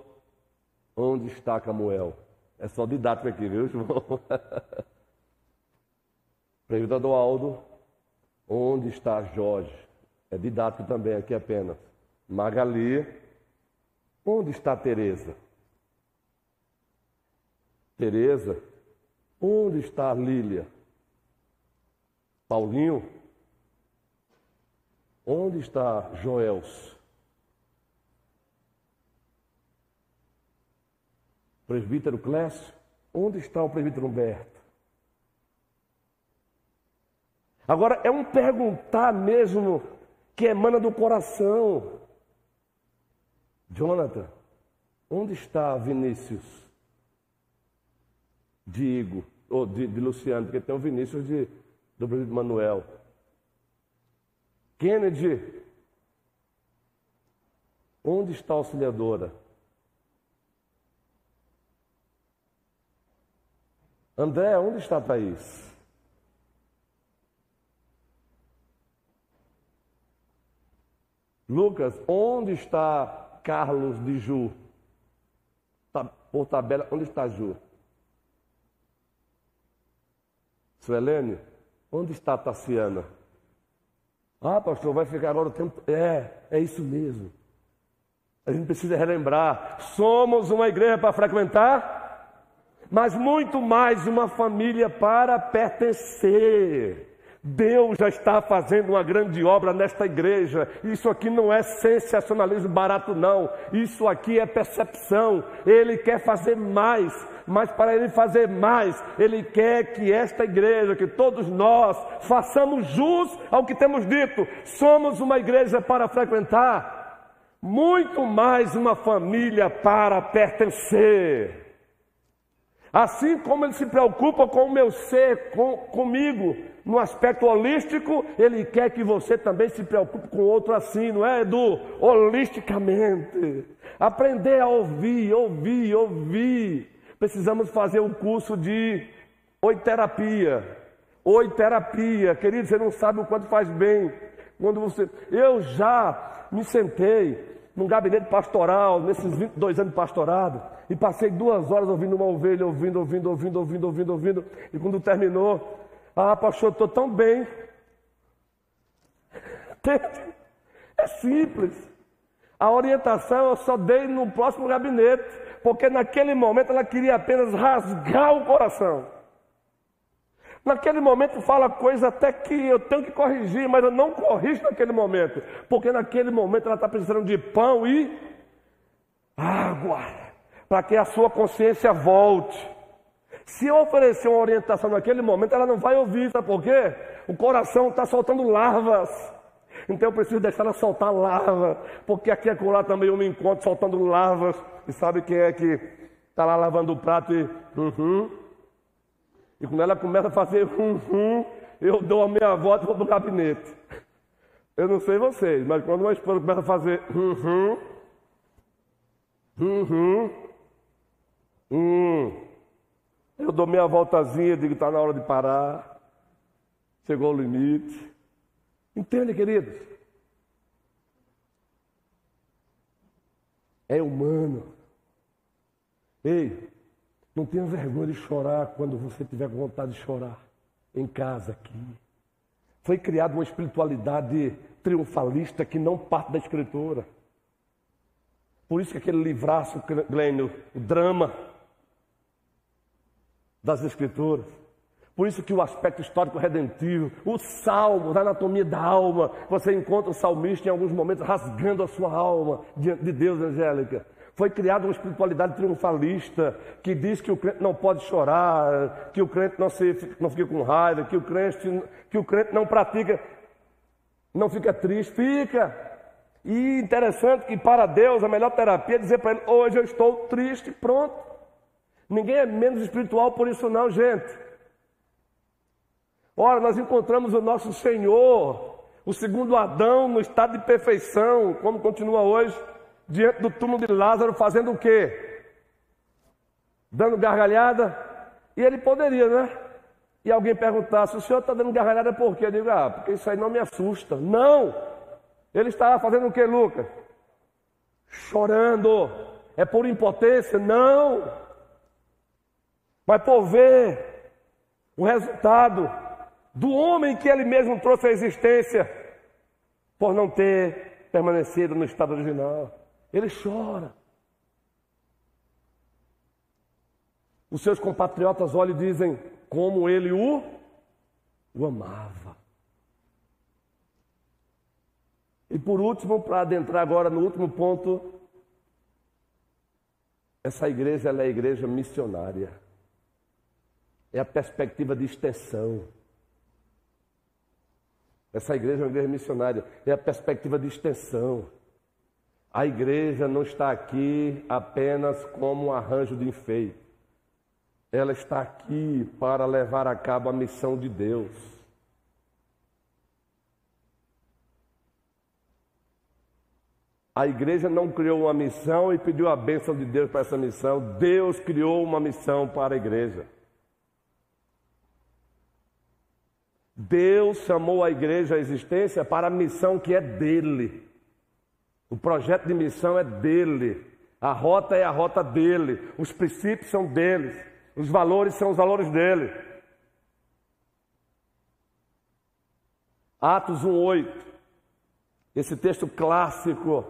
B: onde está Camuel? É só didático aqui, viu, João? Presbítero Aldo, onde está Jorge? É didático também aqui apenas. Magali, onde está Teresa? Teresa, onde está Lília? Paulinho, onde está Joels? presbítero Clécio, onde está o presbítero Humberto? Agora, é um perguntar mesmo que emana do coração. Jonathan, onde está Vinícius? Digo, ou de, de Luciano, porque tem o Vinícius de, do presbítero Manuel. Kennedy, onde está a auxiliadora? André, onde está a Thaís? Lucas, onde está Carlos de Ju? Tá, por tabela, onde está Ju? Suelene, onde está Tassiana? Ah, pastor, vai ficar agora o tempo. É, é isso mesmo. A gente precisa relembrar: somos uma igreja para frequentar mas muito mais uma família para pertencer. Deus já está fazendo uma grande obra nesta igreja. Isso aqui não é sensacionalismo barato, não. Isso aqui é percepção. Ele quer fazer mais, mas para ele fazer mais, ele quer que esta igreja, que todos nós, façamos jus ao que temos dito. Somos uma igreja para frequentar, muito mais uma família para pertencer. Assim como ele se preocupa com o meu ser, com, comigo, no aspecto holístico, ele quer que você também se preocupe com outro assim, não é, Edu? Holisticamente. Aprender a ouvir, ouvir, ouvir. Precisamos fazer um curso de oiterapia. Oiterapia. Querido, você não sabe o quanto faz bem. Quando você. Eu já me sentei num gabinete pastoral, nesses 22 anos de pastorado, e passei duas horas ouvindo uma ovelha, ouvindo, ouvindo, ouvindo, ouvindo, ouvindo, ouvindo, e quando terminou, ah, pastor, estou tão bem. É simples. A orientação eu só dei no próximo gabinete, porque naquele momento ela queria apenas rasgar o coração. Naquele momento fala coisa até que eu tenho que corrigir, mas eu não corrijo naquele momento, porque naquele momento ela está precisando de pão e água, para que a sua consciência volte. Se eu oferecer uma orientação naquele momento, ela não vai ouvir, sabe por quê? O coração está soltando larvas. Então eu preciso deixar ela soltar larva, porque aqui e acolá também eu me encontro soltando larvas. E sabe quem é que está lá lavando o prato e. Uhum, e quando ela começa a fazer hum, hum, eu dou a minha volta e vou para o gabinete. Eu não sei vocês, mas quando uma esposa começa a fazer hum, hum, hum, hum, hum eu dou minha voltazinha, digo, está na hora de parar. Chegou o limite. Entende, queridos? É humano. Ei, não tenha vergonha de chorar quando você tiver vontade de chorar. Em casa aqui. Foi criada uma espiritualidade triunfalista que não parte da escritura. Por isso que aquele livraço, Glênio, o drama das escrituras. Por isso que o aspecto histórico redentivo, o salmo, a anatomia da alma, você encontra o salmista em alguns momentos rasgando a sua alma diante de Deus, Angélica. Foi criada uma espiritualidade triunfalista que diz que o crente não pode chorar, que o crente não, se, não fica com raiva, que o, crente, que o crente não pratica, não fica triste, fica. E interessante que para Deus a melhor terapia é dizer para ele: hoje eu estou triste, pronto. Ninguém é menos espiritual por isso, não, gente. Ora, nós encontramos o nosso Senhor, o segundo Adão, no estado de perfeição, como continua hoje diante do túmulo de Lázaro fazendo o quê? Dando gargalhada? E ele poderia, né? E alguém perguntasse, o senhor está dando gargalhada por quê? Eu digo, ah, porque isso aí não me assusta. Não! Ele estava fazendo o que, Lucas? Chorando. É por impotência? Não! Mas por ver o resultado do homem que ele mesmo trouxe à existência por não ter permanecido no estado original. Ele chora. Os seus compatriotas olham e dizem como ele o, o amava. E por último, para adentrar agora no último ponto, Essa igreja é a igreja missionária. É a perspectiva de extensão. Essa igreja é uma igreja missionária, é a perspectiva de extensão. A igreja não está aqui apenas como um arranjo de enfeite. Ela está aqui para levar a cabo a missão de Deus. A igreja não criou uma missão e pediu a bênção de Deus para essa missão. Deus criou uma missão para a igreja. Deus chamou a igreja à existência para a missão que é dele. O projeto de missão é dele. A rota é a rota dele. Os princípios são deles. Os valores são os valores dele. Atos 1:8. Esse texto clássico.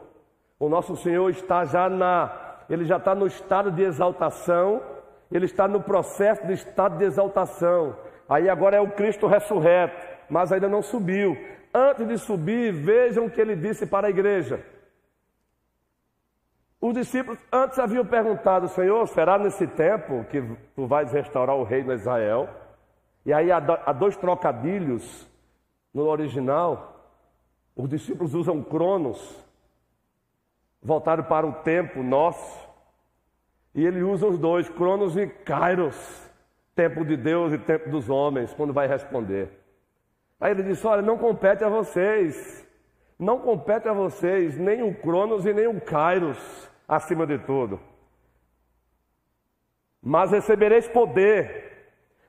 B: O nosso Senhor está já na, ele já está no estado de exaltação, ele está no processo de estado de exaltação. Aí agora é o Cristo ressurreto, mas ainda não subiu. Antes de subir, vejam o que ele disse para a igreja. Os discípulos antes haviam perguntado, Senhor, será nesse tempo que tu vais restaurar o reino de Israel? E aí há dois trocadilhos no original. Os discípulos usam cronos, voltaram para o tempo nosso, e ele usa os dois, cronos e kairos tempo de Deus e tempo dos homens, quando vai responder. Aí ele disse: Olha, não compete a vocês, não compete a vocês nem o Cronos e nem o Kairos, acima de tudo. Mas recebereis poder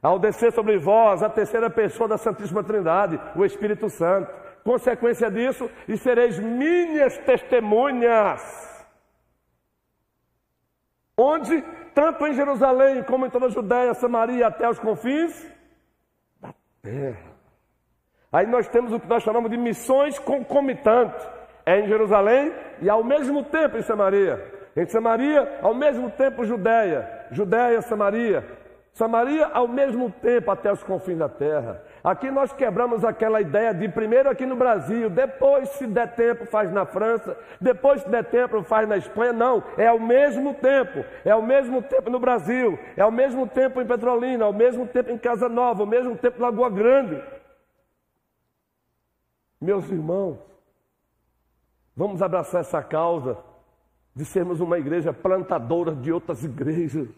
B: ao descer sobre vós a terceira pessoa da Santíssima Trindade, o Espírito Santo. Consequência disso, e sereis minhas testemunhas. Onde tanto em Jerusalém como em toda a Judéia, Samaria, até os confins da terra. Aí nós temos o que nós chamamos de missões concomitantes. É em Jerusalém e ao mesmo tempo em Samaria. Em Samaria, ao mesmo tempo Judéia. Judéia, Samaria. Samaria ao mesmo tempo até os confins da terra. Aqui nós quebramos aquela ideia de primeiro aqui no Brasil, depois, se der tempo, faz na França, depois, se der tempo, faz na Espanha. Não, é ao mesmo tempo. É ao mesmo tempo no Brasil, é ao mesmo tempo em Petrolina, ao mesmo tempo em Casa Nova, ao mesmo tempo em Lagoa Grande. Meus irmãos, vamos abraçar essa causa de sermos uma igreja plantadora de outras igrejas.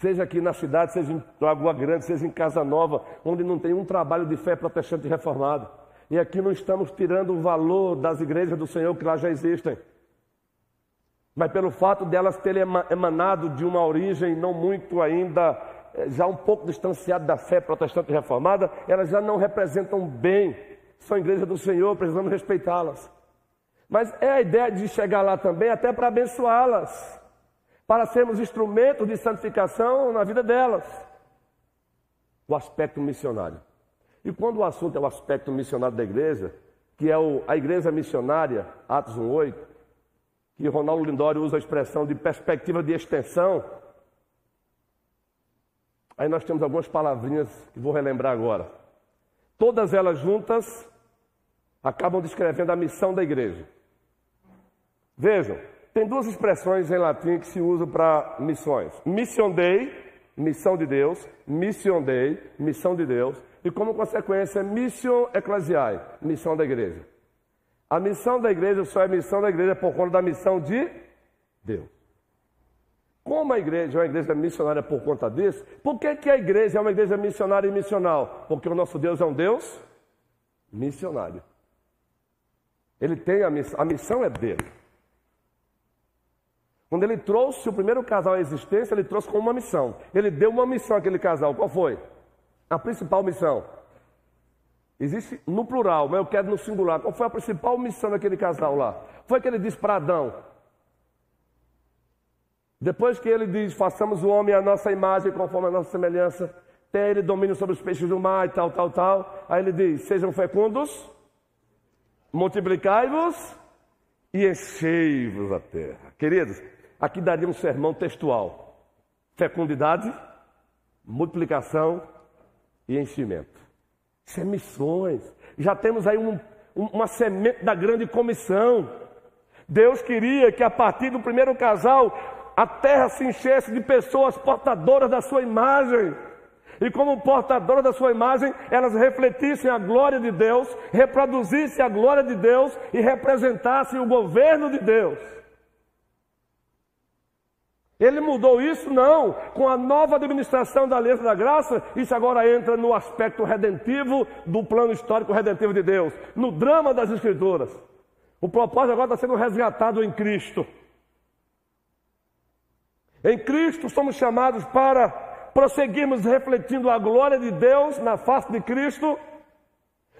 B: Seja aqui na cidade, seja em Lagoa Grande, seja em Casa Nova, onde não tem um trabalho de fé protestante reformado. E aqui não estamos tirando o valor das igrejas do Senhor que lá já existem. Mas pelo fato delas terem emanado de uma origem não muito ainda, eh, já um pouco distanciada da fé protestante reformada, elas já não representam bem. São igrejas do Senhor, precisamos respeitá-las. Mas é a ideia de chegar lá também até para abençoá-las para sermos instrumentos de santificação na vida delas. O aspecto missionário. E quando o assunto é o aspecto missionário da igreja, que é o, a igreja missionária, Atos 1,8, que Ronaldo Lindório usa a expressão de perspectiva de extensão, aí nós temos algumas palavrinhas que vou relembrar agora. Todas elas juntas acabam descrevendo a missão da igreja. Vejam, tem duas expressões em latim que se usam para missões: mission dei, missão de Deus, mission dei, missão de Deus, e como consequência, mission ecclesiae, missão da igreja. A missão da igreja só é missão da igreja por conta da missão de Deus. Como a igreja é uma igreja missionária por conta disso, por que, que a igreja é uma igreja missionária e missional? Porque o nosso Deus é um Deus missionário. Ele tem a missão, a missão é dele. Quando ele trouxe o primeiro casal à existência, ele trouxe com uma missão. Ele deu uma missão àquele casal. Qual foi? A principal missão. Existe no plural, mas eu quero no singular. Qual foi a principal missão daquele casal lá? Foi que ele disse para Adão. Depois que ele diz, façamos o homem à nossa imagem, conforme a nossa semelhança, tem ele domínio sobre os peixes do mar e tal, tal, tal. Aí ele diz: sejam fecundos, multiplicai-vos e enchei-vos a terra. Queridos, Aqui daria um sermão textual: fecundidade, multiplicação e enchimento. Isso é missões. Já temos aí um, um, uma semente da grande comissão. Deus queria que a partir do primeiro casal a terra se enchesse de pessoas portadoras da sua imagem. E como portadoras da sua imagem, elas refletissem a glória de Deus, reproduzissem a glória de Deus e representassem o governo de Deus. Ele mudou isso? Não. Com a nova administração da Aliança da Graça, isso agora entra no aspecto redentivo do plano histórico redentivo de Deus, no drama das Escrituras. O propósito agora está sendo resgatado em Cristo. Em Cristo somos chamados para prosseguirmos refletindo a glória de Deus na face de Cristo.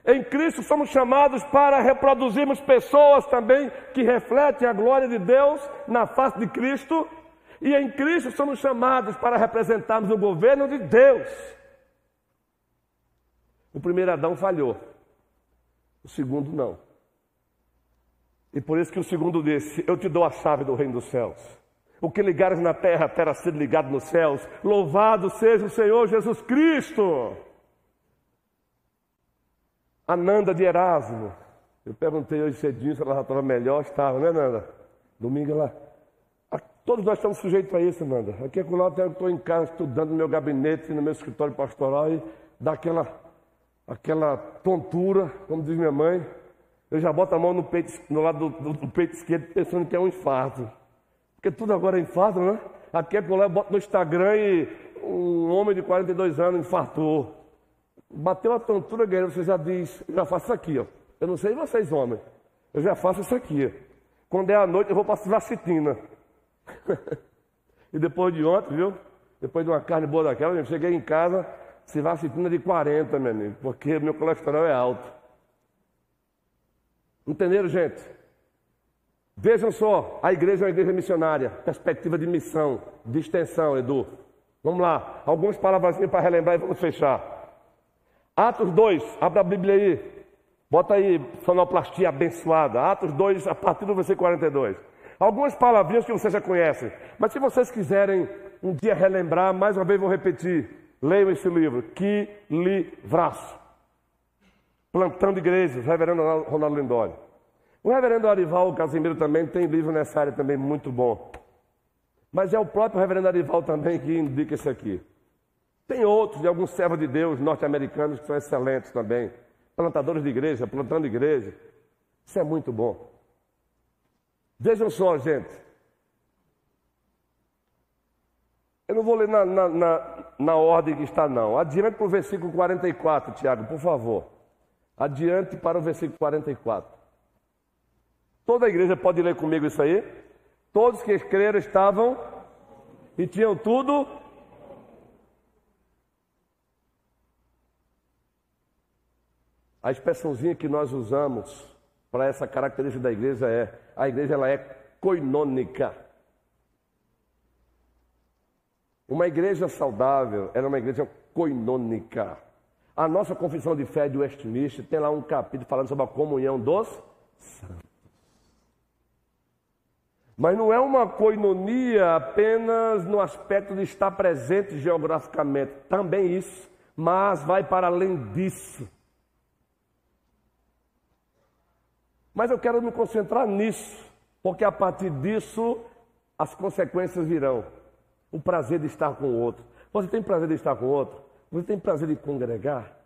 B: Em Cristo somos chamados para reproduzirmos pessoas também que refletem a glória de Deus na face de Cristo. E em Cristo somos chamados para representarmos o governo de Deus. O primeiro Adão falhou, o segundo não. E por isso que o segundo disse: Eu te dou a chave do reino dos céus. O que ligares na terra terá sido ligado nos céus. Louvado seja o Senhor Jesus Cristo. Ananda de Erasmo. Eu perguntei hoje cedinho se ela já estava melhor. Estava, né, Nanda? Domingo ela. Todos nós estamos sujeitos a isso, Nanda. Aqui é quando eu estou em casa estudando no meu gabinete, no meu escritório pastoral e dá aquela, aquela tontura, como diz minha mãe. Eu já boto a mão no, peito, no lado do, do, peito esquerdo pensando que é um infarto. Porque tudo agora é infarto, né? Aqui é quando eu boto no Instagram e um homem de 42 anos infartou. Bateu a tontura, guerreiro, você já diz, eu já faço isso aqui, ó. Eu não sei vocês, homens. Eu já faço isso aqui. Quando é à noite, eu vou para a vacitina. e depois de ontem, viu? Depois de uma carne boa daquela, eu cheguei em casa, se vacitina de 40, meu amigo, porque meu colesterol é alto. Entenderam, gente? Vejam só, a igreja é uma igreja missionária, perspectiva de missão, de extensão, Edu. Vamos lá, algumas palavras para relembrar e vamos fechar. Atos 2, abra a Bíblia aí. Bota aí, sonoplastia abençoada. Atos 2, a partir do versículo 42. Algumas palavrinhas que vocês já conhecem, mas se vocês quiserem um dia relembrar, mais uma vez vou repetir. Leiam esse livro, Que Livraço. Plantando Igrejas, Reverendo Ronaldo Lindório. O Reverendo Arival Casimiro também tem livro nessa área também muito bom. Mas é o próprio Reverendo Arival também que indica esse aqui. Tem outros de alguns servos de Deus norte-americanos que são excelentes também. Plantadores de igreja, plantando igreja. Isso é muito bom. Vejam só, gente. Eu não vou ler na, na, na, na ordem que está, não. Adiante para o versículo 44, Tiago, por favor. Adiante para o versículo 44. Toda a igreja pode ler comigo isso aí? Todos que creram estavam e tinham tudo. A expressãozinha que nós usamos para essa característica da igreja é: a igreja ela é coinônica. Uma igreja saudável era é uma igreja coinônica. A nossa confissão de fé de Westminster tem lá um capítulo falando sobre a comunhão dos santos. Mas não é uma coinonia apenas no aspecto de estar presente geograficamente, também isso, mas vai para além disso. Mas eu quero me concentrar nisso, porque a partir disso as consequências virão. O prazer de estar com o outro. Você tem prazer de estar com o outro? Você tem prazer de congregar?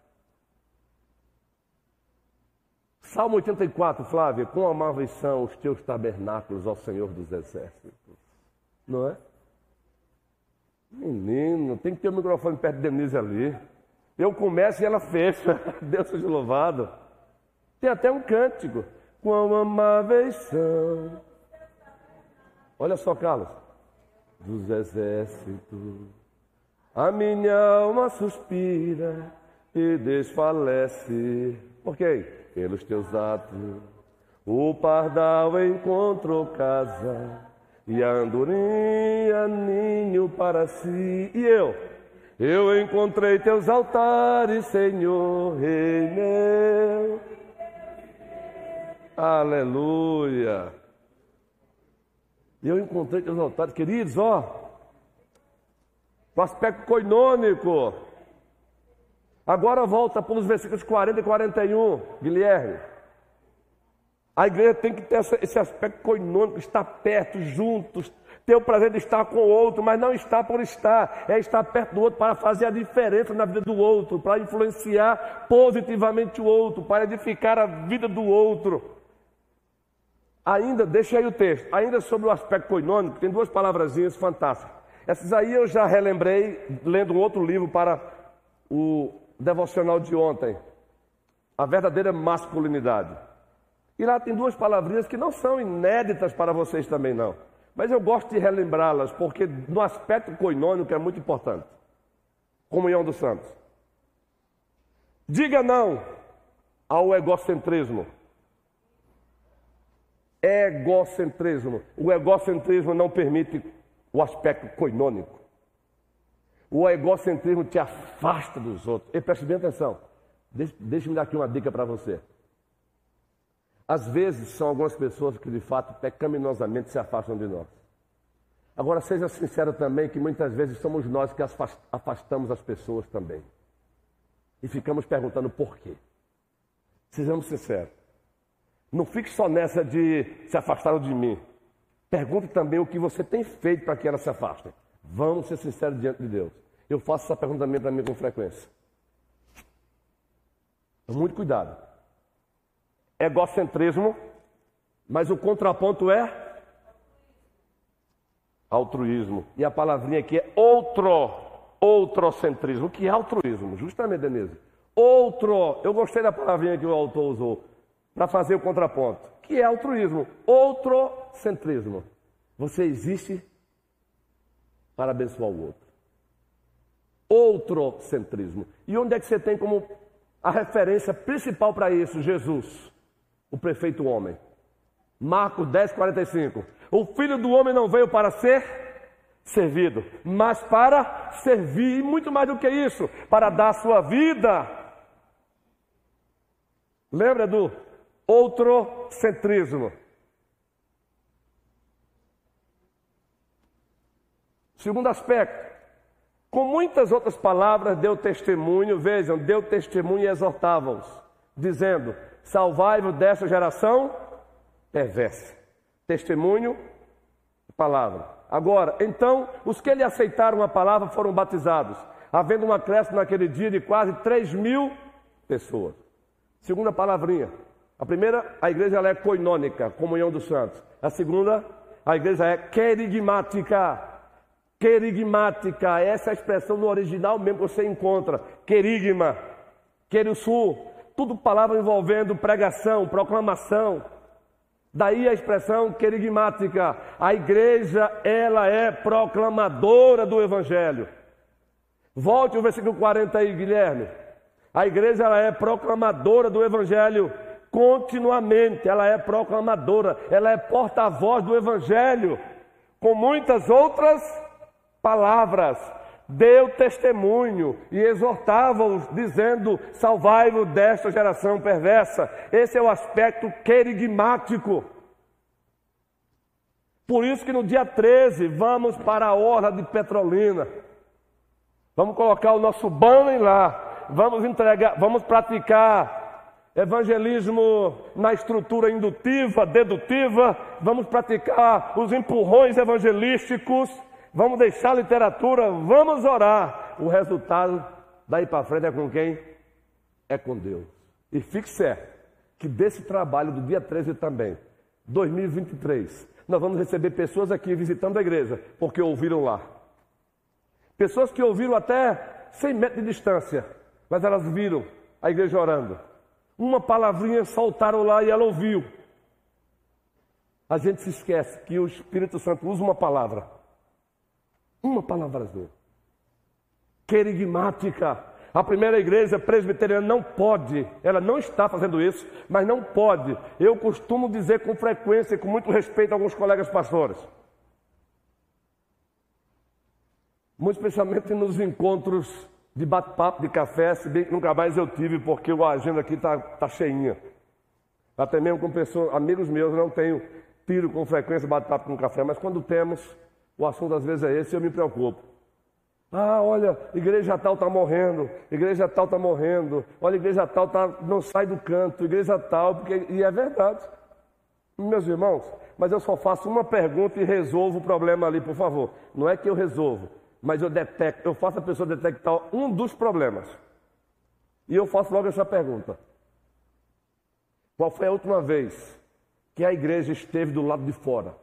B: Salmo 84, Flávia, quão amáveis são os teus tabernáculos ao Senhor dos Exércitos. Não é? Menino, tem que ter o microfone perto de Denise ali. Eu começo e ela fecha. Deus seja louvado. Tem até um cântico quão amáveis são. Olha só, Carlos. Dos exércitos, a minha alma suspira e desfalece. Por quê? Pelos teus atos. O pardal encontrou casa e a andorinha ninho para si. E eu? Eu encontrei teus altares, Senhor, Rei meu. Aleluia. E eu encontrei teus altares, queridos, ó. O aspecto coinônico. Agora volta para os versículos 40 e 41, Guilherme. A igreja tem que ter esse aspecto coinônico, estar perto, juntos, ter o prazer de estar com o outro, mas não estar por estar, é estar perto do outro para fazer a diferença na vida do outro, para influenciar positivamente o outro, para edificar a vida do outro. Ainda, deixa aí o texto, ainda sobre o aspecto coinônico, tem duas palavrazinhas fantásticas. Essas aí eu já relembrei lendo um outro livro para o devocional de ontem, A Verdadeira Masculinidade. E lá tem duas palavrinhas que não são inéditas para vocês também não. Mas eu gosto de relembrá-las porque no aspecto coinônico é muito importante. Comunhão dos santos. Diga não ao egocentrismo. Egocentrismo. O egocentrismo não permite o aspecto coinônico. O egocentrismo te afasta dos outros. E preste bem atenção. Deixe-me dar aqui uma dica para você. Às vezes são algumas pessoas que de fato pecaminosamente se afastam de nós. Agora seja sincero também que muitas vezes somos nós que afastamos as pessoas também. E ficamos perguntando por quê. Sejamos sinceros. Não fique só nessa de se afastaram de mim. Pergunte também o que você tem feito para que elas se afastem. Vamos ser sinceros diante de Deus. Eu faço essa pergunta também para mim com frequência. Muito cuidado egocentrismo, mas o contraponto é altruísmo. E a palavrinha aqui é outro, outrocentrismo. O que é altruísmo? Justamente, Denise. Outro, eu gostei da palavrinha que o autor usou, para fazer o contraponto. Que é altruísmo? Outrocentrismo. Você existe para abençoar o outro. Outrocentrismo. E onde é que você tem como a referência principal para isso? Jesus o prefeito homem. Marcos 10, 45. O filho do homem não veio para ser servido, mas para servir, e muito mais do que isso, para dar sua vida. Lembra do outrocentrismo? Segundo aspecto, com muitas outras palavras deu testemunho, vejam, deu testemunho e exortava-os, dizendo: Salvai-vos dessa geração perversa. Testemunho, palavra. Agora, então, os que lhe aceitaram a palavra foram batizados, havendo um acréscimo naquele dia de quase 3 mil pessoas. Segunda palavrinha. A primeira, a igreja é coinônica, comunhão dos santos. A segunda, a igreja é querigmática. Querigmática, essa é a expressão no original mesmo que você encontra. Querigma, querisul, tudo palavra envolvendo pregação, proclamação. Daí a expressão querigmática. A igreja, ela é proclamadora do evangelho. Volte o versículo 40 aí, Guilherme. A igreja, ela é proclamadora do evangelho continuamente. Ela é proclamadora, ela é porta-voz do evangelho com muitas outras palavras deu testemunho e exortava-os, dizendo: Salvai-vos desta geração perversa. Esse é o aspecto querigmático. Por isso que no dia 13 vamos para a Orla de Petrolina. Vamos colocar o nosso banner lá. Vamos entregar, vamos praticar evangelismo na estrutura indutiva, dedutiva. Vamos praticar os empurrões evangelísticos vamos deixar a literatura, vamos orar. O resultado daí para frente é com quem? É com Deus. E fique certo que desse trabalho do dia 13 também, 2023, nós vamos receber pessoas aqui visitando a igreja, porque ouviram lá. Pessoas que ouviram até 100 metros de distância, mas elas viram a igreja orando. Uma palavrinha soltaram lá e ela ouviu. A gente se esquece que o Espírito Santo usa uma palavra uma palavrazinha. Querigmática. A primeira igreja presbiteriana não pode, ela não está fazendo isso, mas não pode. Eu costumo dizer com frequência e com muito respeito a alguns colegas pastores. Muito especialmente nos encontros de bate-papo, de café, se bem que nunca mais eu tive, porque a agenda aqui está tá cheinha. Até mesmo com pessoas, amigos meus, eu não tenho tiro com frequência bate-papo com café, mas quando temos, o assunto às vezes é esse eu me preocupo. Ah, olha, igreja tal está morrendo, igreja tal está morrendo, olha, igreja tal tá, não sai do canto, igreja tal, porque, e é verdade. Meus irmãos, mas eu só faço uma pergunta e resolvo o problema ali, por favor. Não é que eu resolvo, mas eu detecto, eu faço a pessoa detectar um dos problemas. E eu faço logo essa pergunta. Qual foi a última vez que a igreja esteve do lado de fora?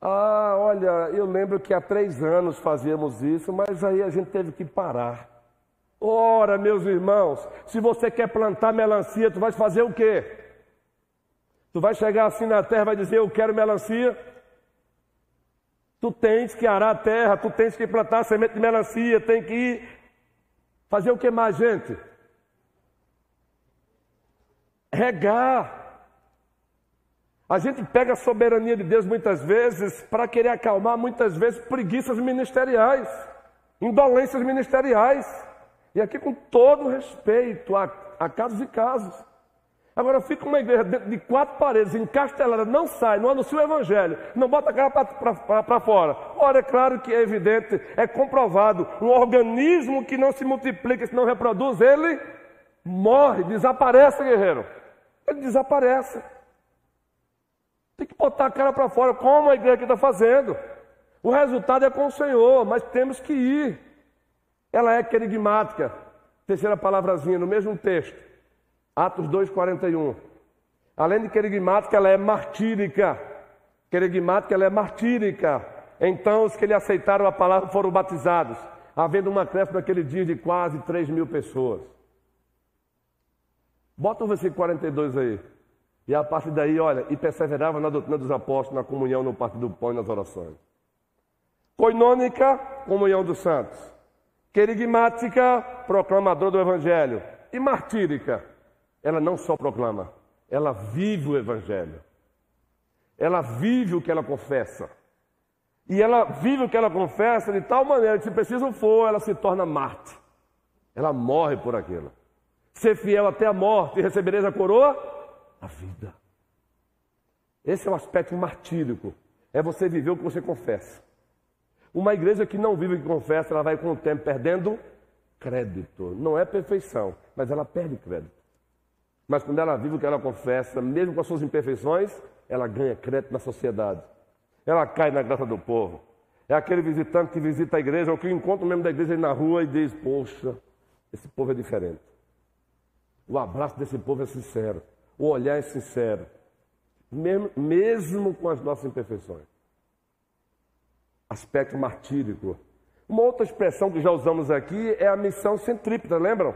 B: Ah, olha, eu lembro que há três anos fazíamos isso, mas aí a gente teve que parar. Ora, meus irmãos, se você quer plantar melancia, tu vai fazer o quê? Tu vai chegar assim na terra e vai dizer, eu quero melancia? Tu tens que arar a terra, tu tens que plantar semente de melancia, tem que ir fazer o que mais, gente? Regar. A gente pega a soberania de Deus muitas vezes para querer acalmar muitas vezes preguiças ministeriais, indolências ministeriais. E aqui com todo respeito a, a casos e casos. Agora fica uma igreja dentro de quatro paredes, encastelada, não sai, não anuncia o evangelho, não bota a cara para fora. Ora, é claro que é evidente, é comprovado, um organismo que não se multiplica, se não reproduz, ele morre, desaparece, guerreiro. Ele desaparece. Tem que botar a cara para fora, como a igreja está fazendo. O resultado é com o Senhor, mas temos que ir. Ela é querigmática. Terceira palavrazinha, no mesmo texto. Atos 2,41. Além de querigmática, ela é martírica. Querigmática, ela é martírica. Então, os que lhe aceitaram a palavra foram batizados, havendo uma crescimento naquele dia de quase 3 mil pessoas. Bota o versículo 42 aí. E a partir daí, olha, e perseverava na doutrina dos apóstolos, na comunhão, no parto do pão e nas orações. Coinônica, comunhão dos santos. Querigmática, proclamador do evangelho. E martírica, ela não só proclama, ela vive o evangelho. Ela vive o que ela confessa. E ela vive o que ela confessa de tal maneira que, se preciso for, ela se torna Marte. Ela morre por aquilo. Ser fiel até a morte e recebereis a coroa a vida. Esse é o aspecto martírico. É você viver o que você confessa. Uma igreja que não vive o que confessa, ela vai com o tempo perdendo crédito. Não é perfeição, mas ela perde crédito. Mas quando ela vive o que ela confessa, mesmo com as suas imperfeições, ela ganha crédito na sociedade. Ela cai na graça do povo. É aquele visitante que visita a igreja, ou que encontra o membro da igreja na rua e diz: Poxa, esse povo é diferente. O abraço desse povo é sincero. O olhar é sincero, mesmo, mesmo com as nossas imperfeições. Aspecto martírico. Uma outra expressão que já usamos aqui é a missão centrípeta, lembram?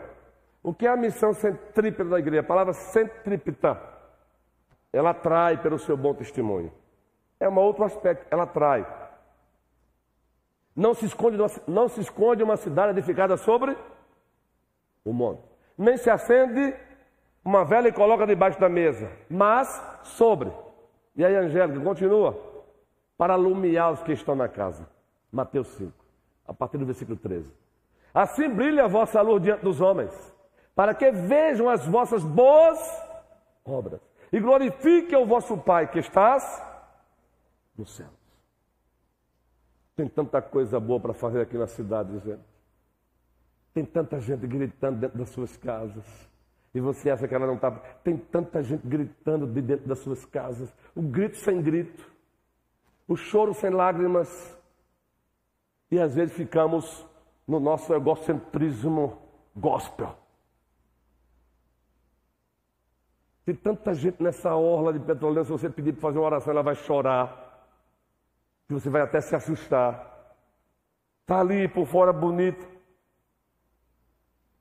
B: O que é a missão centrípeta da igreja? A palavra centrípeta. Ela atrai pelo seu bom testemunho. É um outro aspecto, ela atrai. Não se esconde, não se esconde uma cidade edificada sobre o monte. Nem se acende uma vela e coloca debaixo da mesa, mas sobre. E aí, Angélica, continua. Para alumiar os que estão na casa. Mateus 5, a partir do versículo 13. Assim brilha a vossa luz diante dos homens, para que vejam as vossas boas obras e glorifiquem o vosso Pai que estás nos céus. Tem tanta coisa boa para fazer aqui na cidade, gente. Tem tanta gente gritando dentro das suas casas. E você acha que ela não está. Tem tanta gente gritando de dentro das suas casas. O grito sem grito. O choro sem lágrimas. E às vezes ficamos no nosso egocentrismo gospel. Tem tanta gente nessa orla de petróleo, se você pedir para fazer uma oração, ela vai chorar. Que você vai até se assustar. Está ali por fora bonito,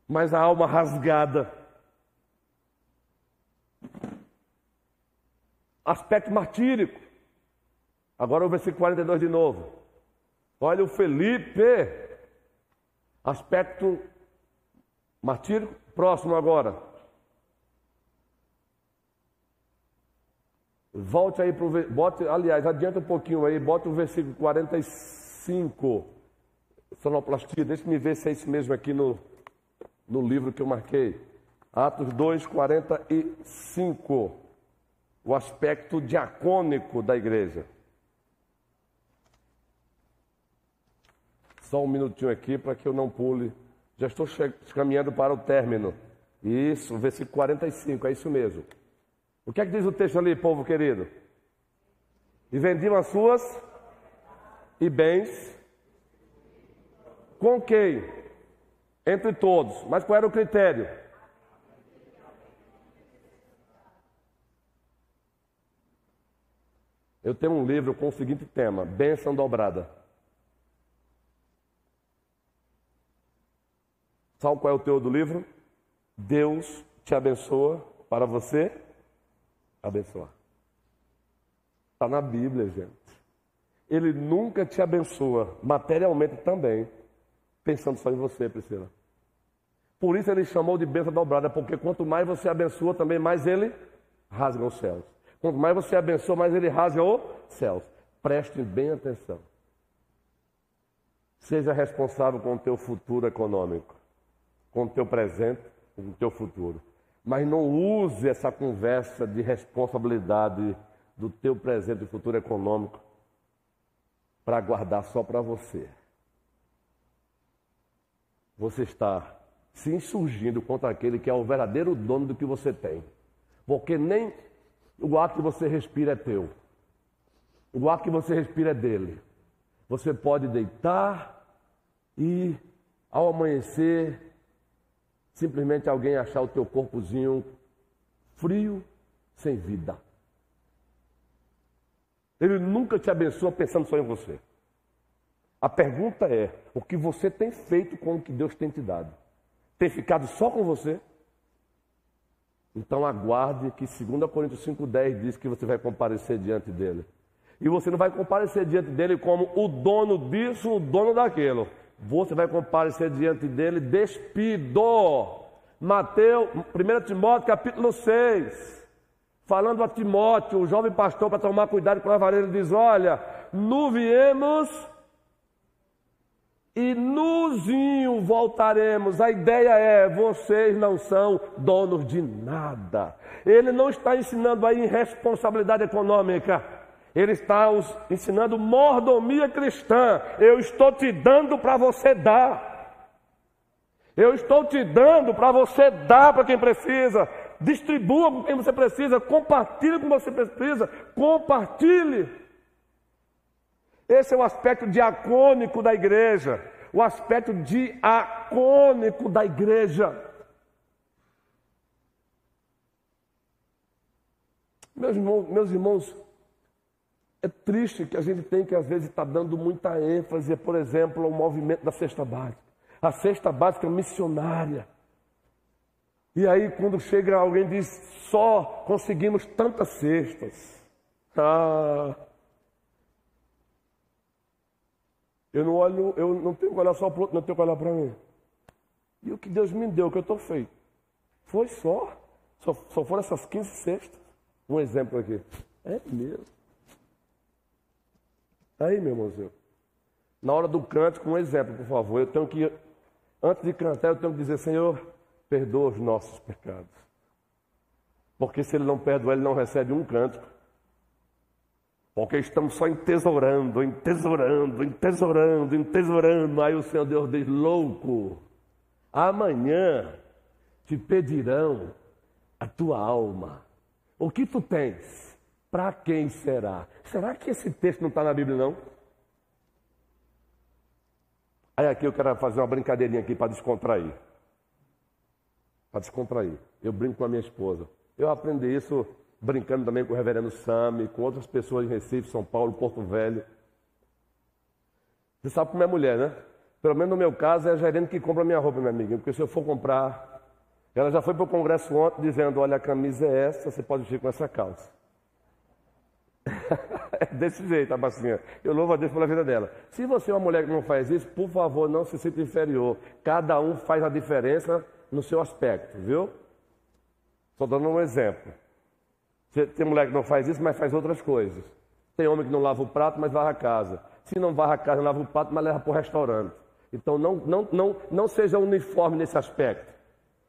B: mas a alma rasgada. Aspecto martírico. Agora o versículo 42 de novo. Olha o Felipe. Aspecto martírico. Próximo agora. Volte aí para o. Bote, aliás, adianta um pouquinho aí, bota o versículo 45. Sonoplastia, deixa-me ver se é isso mesmo aqui no, no livro que eu marquei. Atos 2, 45 o aspecto diacônico da igreja. Só um minutinho aqui para que eu não pule. Já estou caminhando para o término. Isso, versículo 45, é isso mesmo. O que é que diz o texto ali, povo querido? E vendiam as suas e bens com quem? Entre todos. Mas qual era o critério? Eu tenho um livro com o seguinte tema: Bênção dobrada. Sabe qual é o teu do livro? Deus te abençoa para você abençoar. Está na Bíblia, gente. Ele nunca te abençoa materialmente também, pensando só em você, Priscila. Por isso ele chamou de bênção dobrada, porque quanto mais você abençoa, também mais ele rasga os céus. Quanto mais você abençoa, mais ele rasga os céus. Prestem bem atenção. Seja responsável com o teu futuro econômico, com o teu presente, com o teu futuro. Mas não use essa conversa de responsabilidade do teu presente e futuro econômico para guardar só para você. Você está se insurgindo contra aquele que é o verdadeiro dono do que você tem. Porque nem o ar que você respira é teu. O ar que você respira é dele. Você pode deitar e, ao amanhecer, simplesmente alguém achar o teu corpozinho frio, sem vida. Ele nunca te abençoa pensando só em você. A pergunta é: o que você tem feito com o que Deus tem te dado? Tem ficado só com você? Então aguarde que 2 Coríntios 5,10 diz que você vai comparecer diante dele. E você não vai comparecer diante dele como o dono disso, o dono daquilo. Você vai comparecer diante dele despido. Mateus, 1 Timóteo capítulo 6. Falando a Timóteo, o jovem pastor, para tomar cuidado com a vareira, ele diz: Olha, nu viemos e nuzinho voltaremos. A ideia é: vocês não são donos de nada. Ele não está ensinando aí irresponsabilidade econômica. Ele está os ensinando mordomia cristã. Eu estou te dando para você dar. Eu estou te dando para você dar para quem precisa. Distribua com quem você precisa. Compartilhe com você precisa. Compartilhe. Esse é o aspecto diacônico da igreja, o aspecto diacônico da igreja. Meus irmãos, meus irmãos, é triste que a gente tem que às vezes estar tá dando muita ênfase, por exemplo, ao movimento da cesta básica. A cesta básica missionária. E aí, quando chega alguém diz, só conseguimos tantas cestas. Ah, Eu não olho, eu não tenho que olhar só para o outro, não tenho que olhar para mim. E o que Deus me deu, o que eu estou feito? Foi só. só. Só foram essas 15 cestas. Um exemplo aqui. É mesmo. Aí, meu irmãozinho. Na hora do cântico, um exemplo, por favor. Eu tenho que, antes de cantar, eu tenho que dizer, Senhor, perdoa os nossos pecados. Porque se Ele não perdoa, Ele não recebe um cântico. Porque estamos só entesourando, entesourando, entesourando, entesourando. Aí o Senhor Deus diz: louco, amanhã te pedirão a tua alma. O que tu tens? Para quem será? Será que esse texto não está na Bíblia, não? Aí aqui eu quero fazer uma brincadeirinha aqui para descontrair. Para descontrair. Eu brinco com a minha esposa. Eu aprendi isso brincando também com o reverendo Sami, com outras pessoas em Recife, São Paulo, Porto Velho. Você sabe como é mulher, né? Pelo menos no meu caso, é a gerente que compra minha roupa, minha amiga. Porque se eu for comprar. Ela já foi para o congresso ontem dizendo: olha, a camisa é essa, você pode vir com essa calça. é desse jeito, a bacinha. Eu louvo a Deus pela vida dela. Se você é uma mulher que não faz isso, por favor, não se sinta inferior. Cada um faz a diferença no seu aspecto, viu? Estou dando um exemplo. Tem mulher que não faz isso, mas faz outras coisas. Tem homem que não lava o prato, mas varra a casa. Se não varra a casa, lava o prato, mas leva para o restaurante. Então não, não, não, não seja uniforme nesse aspecto.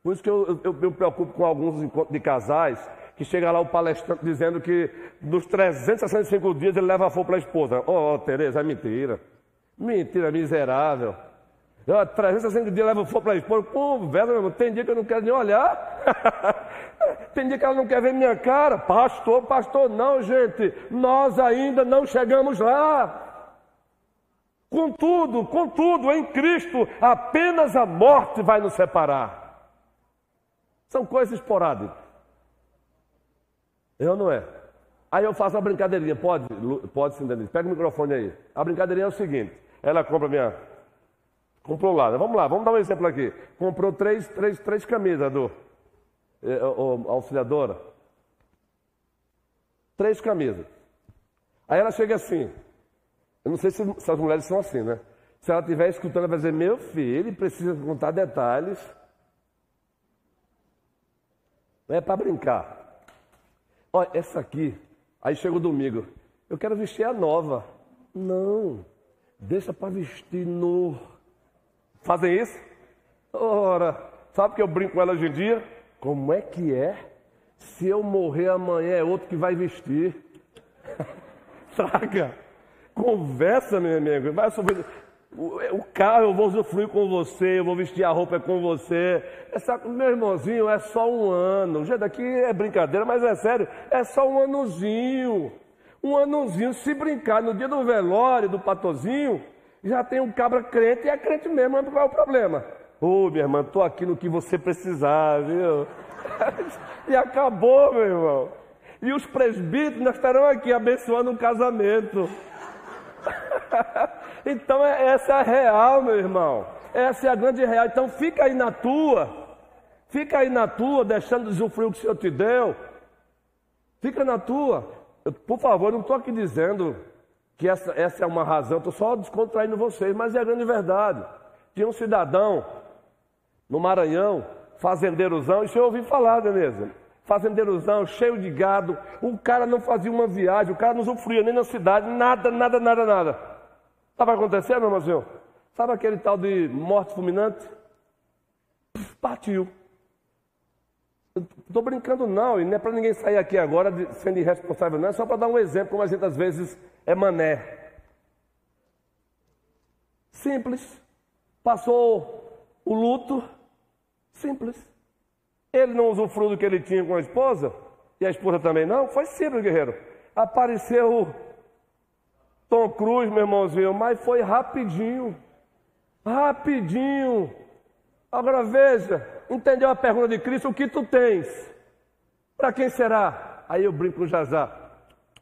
B: Por isso que eu, eu, eu me preocupo com alguns encontros de casais que chega lá o palestrante dizendo que dos 365 dias ele leva a fogo para a esposa. Oh, Tereza, é mentira. Mentira miserável. Eu, 360 dias leva fogo para expor. Conversa, meu. Tem dia que eu não quero nem olhar. Tem dia que ela não quer ver minha cara. Pastor, pastor, não, gente. Nós ainda não chegamos lá. Contudo, contudo, em Cristo, apenas a morte vai nos separar. São coisas esporádicas. Eu não é. Aí eu faço uma brincadeirinha, pode? Pode sim, Denise. Pega o microfone aí. A brincadeirinha é o seguinte: ela compra minha. Comprou lá, vamos lá, vamos dar um exemplo aqui. Comprou três, três, três camisas do eh, auxiliadora. Três camisas. Aí ela chega assim, eu não sei se, se as mulheres são assim, né? Se ela estiver escutando, ela vai dizer: Meu filho, precisa contar detalhes. Não é para brincar. Olha, essa aqui. Aí chega o domingo. Eu quero vestir a nova. Não. Deixa para vestir no. Fazem isso? Ora, sabe que eu brinco com ela hoje em dia? Como é que é? Se eu morrer amanhã é outro que vai vestir. Saca? Conversa, meu amigo. Vai sobre o carro eu vou usufruir com você, eu vou vestir a roupa com você. Essa, meu irmãozinho, é só um ano. Já daqui é brincadeira, mas é sério, é só um anozinho. Um anozinho, se brincar no dia do velório, do patozinho, já tem um cabra crente e é crente mesmo, qual é o problema? Ô, oh, minha irmã, estou aqui no que você precisar, viu? e acabou, meu irmão. E os presbíteros estarão aqui abençoando um casamento. então é, essa é a real, meu irmão. Essa é a grande real. Então fica aí na tua. Fica aí na tua, deixando de usufruir o que o Senhor te deu. Fica na tua. Eu, por favor, não estou aqui dizendo que essa, essa é uma razão, estou só descontraindo vocês, mas é a grande verdade. Tinha um cidadão no Maranhão, fazendeirozão, isso eu ouvi falar, Denise fazendeirozão, cheio de gado. O cara não fazia uma viagem, o cara não sofria nem na cidade, nada, nada, nada, nada. Estava acontecendo, irmãozinho? Sabe aquele tal de morte fulminante? Partiu. Estou brincando não, e não é para ninguém sair aqui agora de, sendo irresponsável, não, é só para dar um exemplo, como a gente às vezes é mané. Simples. Passou o luto, simples. Ele não usufruiu do que ele tinha com a esposa, e a esposa também não. Foi simples, guerreiro. Apareceu Tom Cruise, meu irmãozinho, mas foi rapidinho. Rapidinho. Agora veja, entendeu a pergunta de Cristo? O que tu tens? Para quem será? Aí eu brinco com o Jazá.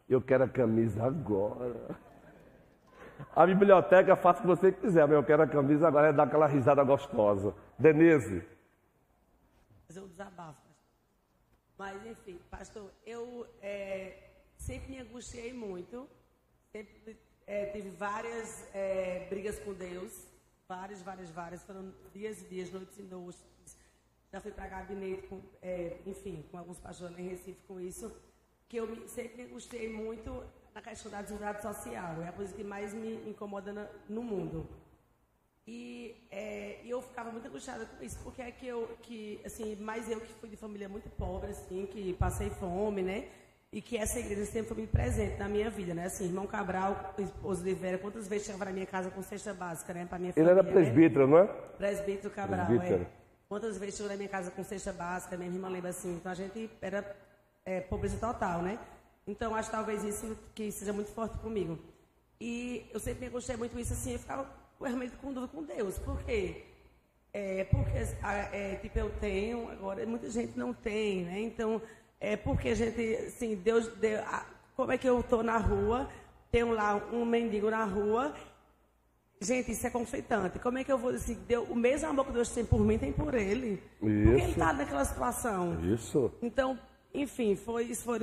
B: Eu quero a camisa agora. A biblioteca faça o que você quiser, mas eu quero a camisa agora, é dar aquela risada gostosa. Denise
A: fazer um desabafo. Mas, enfim, pastor, eu é, sempre me angustiei muito, sempre é, tive várias é, brigas com Deus, várias, várias, várias, foram dias e dias, noites e noites. Já fui para gabinete, com, é, enfim, com alguns pastores em Recife com isso, que eu me, sempre me angustiei muito na questão da desigualdade social. É a coisa que mais me incomoda no mundo. E é, eu ficava muito angustiada com isso, porque é que eu, que, assim, mais eu que fui de família muito pobre, assim, que passei fome, né? E que essa igreja sempre foi muito presente na minha vida, né? Assim, irmão Cabral, esposo de Vera, quantas vezes chegava na minha casa com cesta básica, né? Para minha
B: Ele
A: família,
B: era presbítero, né? não é?
A: Presbítero Cabral, presbítero. é. Quantas vezes chegou na minha casa com cesta básica, minha irmã lembra assim. Então a gente era é, pobreza total, né? Então acho talvez isso que seja muito forte comigo. E eu sempre me gostei muito disso, assim, eu ficava realmente com dúvida com Deus. Por quê? É, porque, é, tipo, eu tenho, agora muita gente não tem, né? Então, é porque a gente, assim, Deus, deu, como é que eu estou na rua, tenho lá um mendigo na rua, gente, isso é conflitante. Como é que eu vou, assim, Deus, o mesmo amor que Deus tem por mim, tem por ele. Isso. Porque ele está naquela situação.
B: Isso.
A: Então, enfim, foi, isso foi,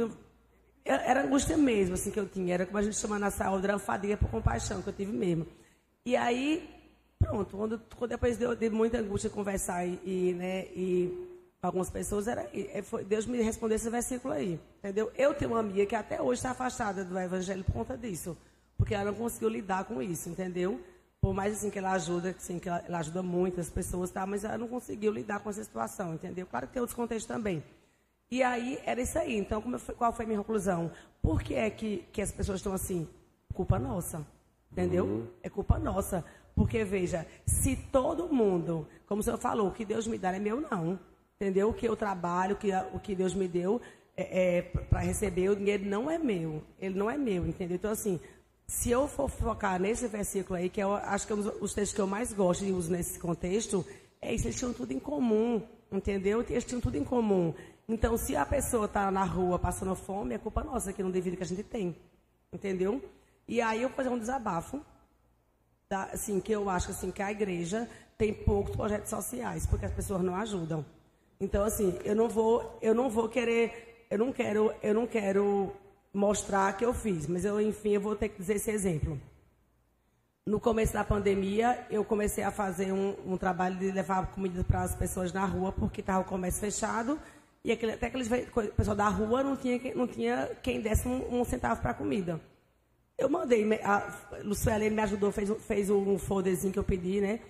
A: era angústia mesmo, assim, que eu tinha. Era como a gente chama na saúde, era fadiga por compaixão que eu tive mesmo. E aí, pronto, quando, depois de, de muita angústia conversar e, e, né, e algumas pessoas, era, e, foi, Deus me respondeu esse versículo aí, entendeu? Eu tenho uma amiga que até hoje está afastada do evangelho por conta disso, porque ela não conseguiu lidar com isso, entendeu? Por mais assim que ela ajuda, assim, que ela, ela ajuda muitas pessoas, tá? Mas ela não conseguiu lidar com essa situação, entendeu? Claro que tem outros contextos também. E aí, era isso aí. Então, qual foi a minha conclusão? Por que é que, que as pessoas estão assim? Culpa nossa. Entendeu? Uhum. É culpa nossa. Porque, veja, se todo mundo, como o senhor falou, o que Deus me dá é meu, não. Entendeu? Que eu trabalho, que, o que Deus me deu é, é para receber, o dinheiro não é meu. Ele não é meu, entendeu? Então, assim, se eu for focar nesse versículo aí, que eu acho que é um dos textos que eu mais gosto e uso nesse contexto, é isso, eles tinham tudo em comum, entendeu? Eles tinham tudo em comum. Então, se a pessoa está na rua passando fome, é culpa nossa que não devido que a gente tem, entendeu? E aí eu vou fazer um desabafo, da, assim, que eu acho assim, que a igreja tem poucos projetos sociais, porque as pessoas não ajudam. Então, assim, eu não vou, eu não vou querer, eu não quero, eu não quero mostrar que eu fiz, mas eu, enfim, eu vou ter que dizer esse exemplo. No começo da pandemia, eu comecei a fazer um, um trabalho de levar comida para as pessoas na rua, porque estava o comércio fechado, e aquele, até aqueles pessoal da rua não tinha, não tinha quem desse um, um centavo para comida. Eu mandei, a Luciana me ajudou, fez, fez um folderzinho que eu pedi, né?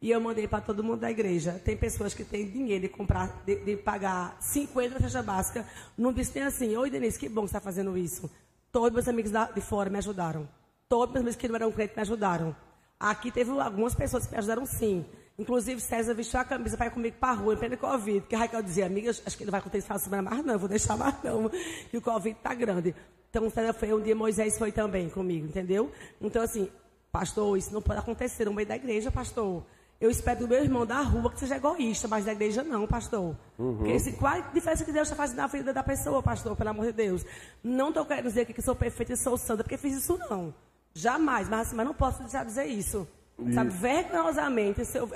A: E eu mandei para todo mundo da igreja. Tem pessoas que têm dinheiro de comprar, de, de pagar 50 cesta básica. Não disse nem assim, oi Denise, que bom que você está fazendo isso. Todos meus amigos da, de fora me ajudaram. Todos meus amigos que não eram crentes me ajudaram. Aqui teve algumas pessoas que me ajudaram sim. Inclusive, César vestiu a camisa para ir comigo para a rua, em pleno Covid. Porque a Raquel dizia, amiga, acho que ele vai acontecer essa semana mais não, vou deixar mais não, que o Covid está grande. Então, César foi um dia, Moisés foi também comigo, entendeu? Então, assim, pastor, isso não pode acontecer no meio da igreja, pastor. Eu espero do meu irmão da rua que seja egoísta, mas da igreja não, pastor. Uhum. Porque esse, qual a diferença que Deus está fazendo na vida da pessoa, pastor, pelo amor de Deus? Não estou querendo dizer que sou perfeita e sou santa, porque fiz isso não. Jamais, mas, assim, mas não posso deixar de dizer isso. isso. Sabe, vergonhosamente, se eu,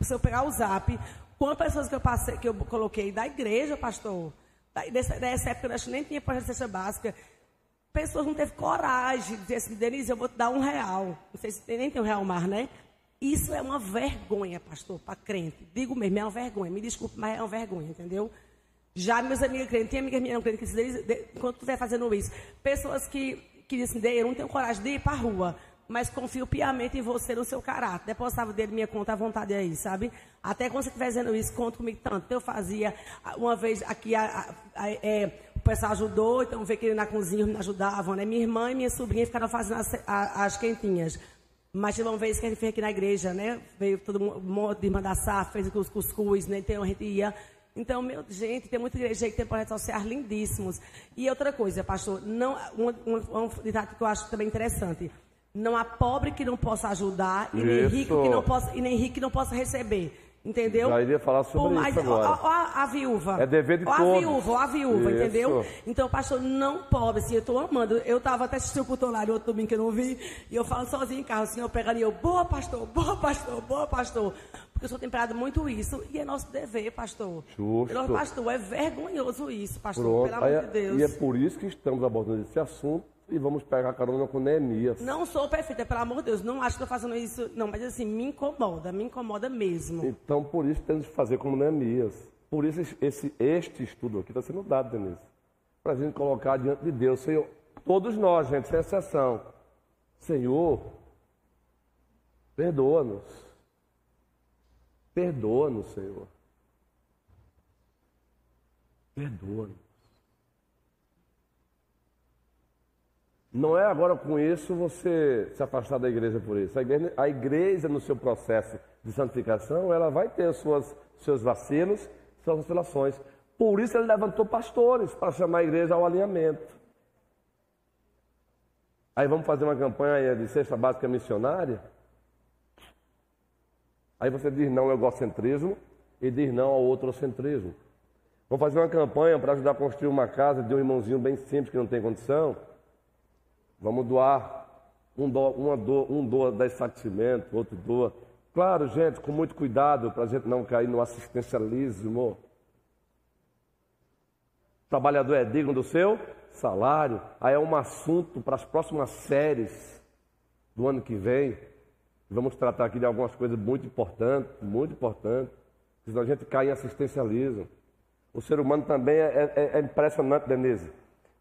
A: se eu pegar o zap, quantas pessoas que eu passei, que eu coloquei da igreja, pastor, dessa, dessa época eu acho que nem tinha projeto de cesta básica, pessoas não teve coragem de dizer assim, Denise, eu vou te dar um real. Não sei se tem, nem tem um real mais, né? Isso é uma vergonha, pastor, para crente. Digo mesmo, é uma vergonha. Me desculpe, mas é uma vergonha, entendeu? Já meus amigos crentes, tem amigas minhas crentes que dizem, enquanto tu estiver fazendo isso, pessoas que, que dizem, eu não tenho coragem de ir para a rua, mas confio piamente em você, no seu caráter. Depositava dele minha conta à vontade aí, sabe? Até quando você estiver fazendo isso, conta comigo tanto. Eu fazia, uma vez aqui, a, a, a, é, o pessoal ajudou, então veio que na cozinha me ajudavam, né? Minha irmã e minha sobrinha ficaram fazendo as, as quentinhas. Mas teve uma vez que a gente fez aqui na igreja, né? Veio todo mundo, de irmã da SAF, fez os cuscuz, né? Então a gente ia. Então, meu, gente, tem muita igreja aí que tem projetos sociais lindíssimos. E outra coisa, pastor, não, um, um, um ditado que eu acho também interessante. Não há pobre que não possa ajudar e nem, rico que não possa, e nem rico que não possa receber. Entendeu?
B: Já iria falar sobre mais, isso agora.
A: Ó, ó, a, viúva.
B: É dever de
A: ó
B: todos.
A: a viúva, ó a viúva, isso. entendeu? Então, pastor, não pobre, assim, eu estou amando. Eu estava até assistindo o culto lá, outro domingo que eu não vi, e eu falo sozinho em carro, assim, eu pegaria, eu, boa pastor, boa pastor, boa pastor. Porque eu sou temperado muito isso, e é nosso dever, pastor.
B: Justo.
A: Nosso pastor, é vergonhoso isso, pastor, Pronto. pelo amor de Deus.
B: E é por isso que estamos abordando esse assunto, e vamos pegar carona com Neemias.
A: Não sou perfeita, pelo amor de Deus. Não acho que estou fazendo isso, não, mas assim, me incomoda, me incomoda mesmo.
B: Então, por isso temos que fazer como Neemias. Por isso esse, este estudo aqui está sendo dado, Denise. Para a gente colocar diante de Deus, Senhor. Todos nós, gente, sem exceção. Senhor, perdoa-nos. Perdoa-nos, Senhor. Perdoa-nos. Não é agora com isso você se afastar da igreja por isso. A igreja, a igreja no seu processo de santificação, ela vai ter suas, seus vacilos, suas oscilações. Por isso ele levantou pastores para chamar a igreja ao alinhamento. Aí vamos fazer uma campanha de cesta básica missionária. Aí você diz não ao egocentrismo e diz não ao outrocentrismo. Vamos fazer uma campanha para ajudar a construir uma casa de um irmãozinho bem simples que não tem condição. Vamos doar. Um doa, uma doa, um doa da satisfacimento, outro doa. Claro, gente, com muito cuidado para a gente não cair no assistencialismo. O trabalhador é digno do seu salário. Aí é um assunto para as próximas séries do ano que vem. Vamos tratar aqui de algumas coisas muito importantes, muito importantes. Senão a gente cai em assistencialismo. O ser humano também é, é, é impressionante, Denise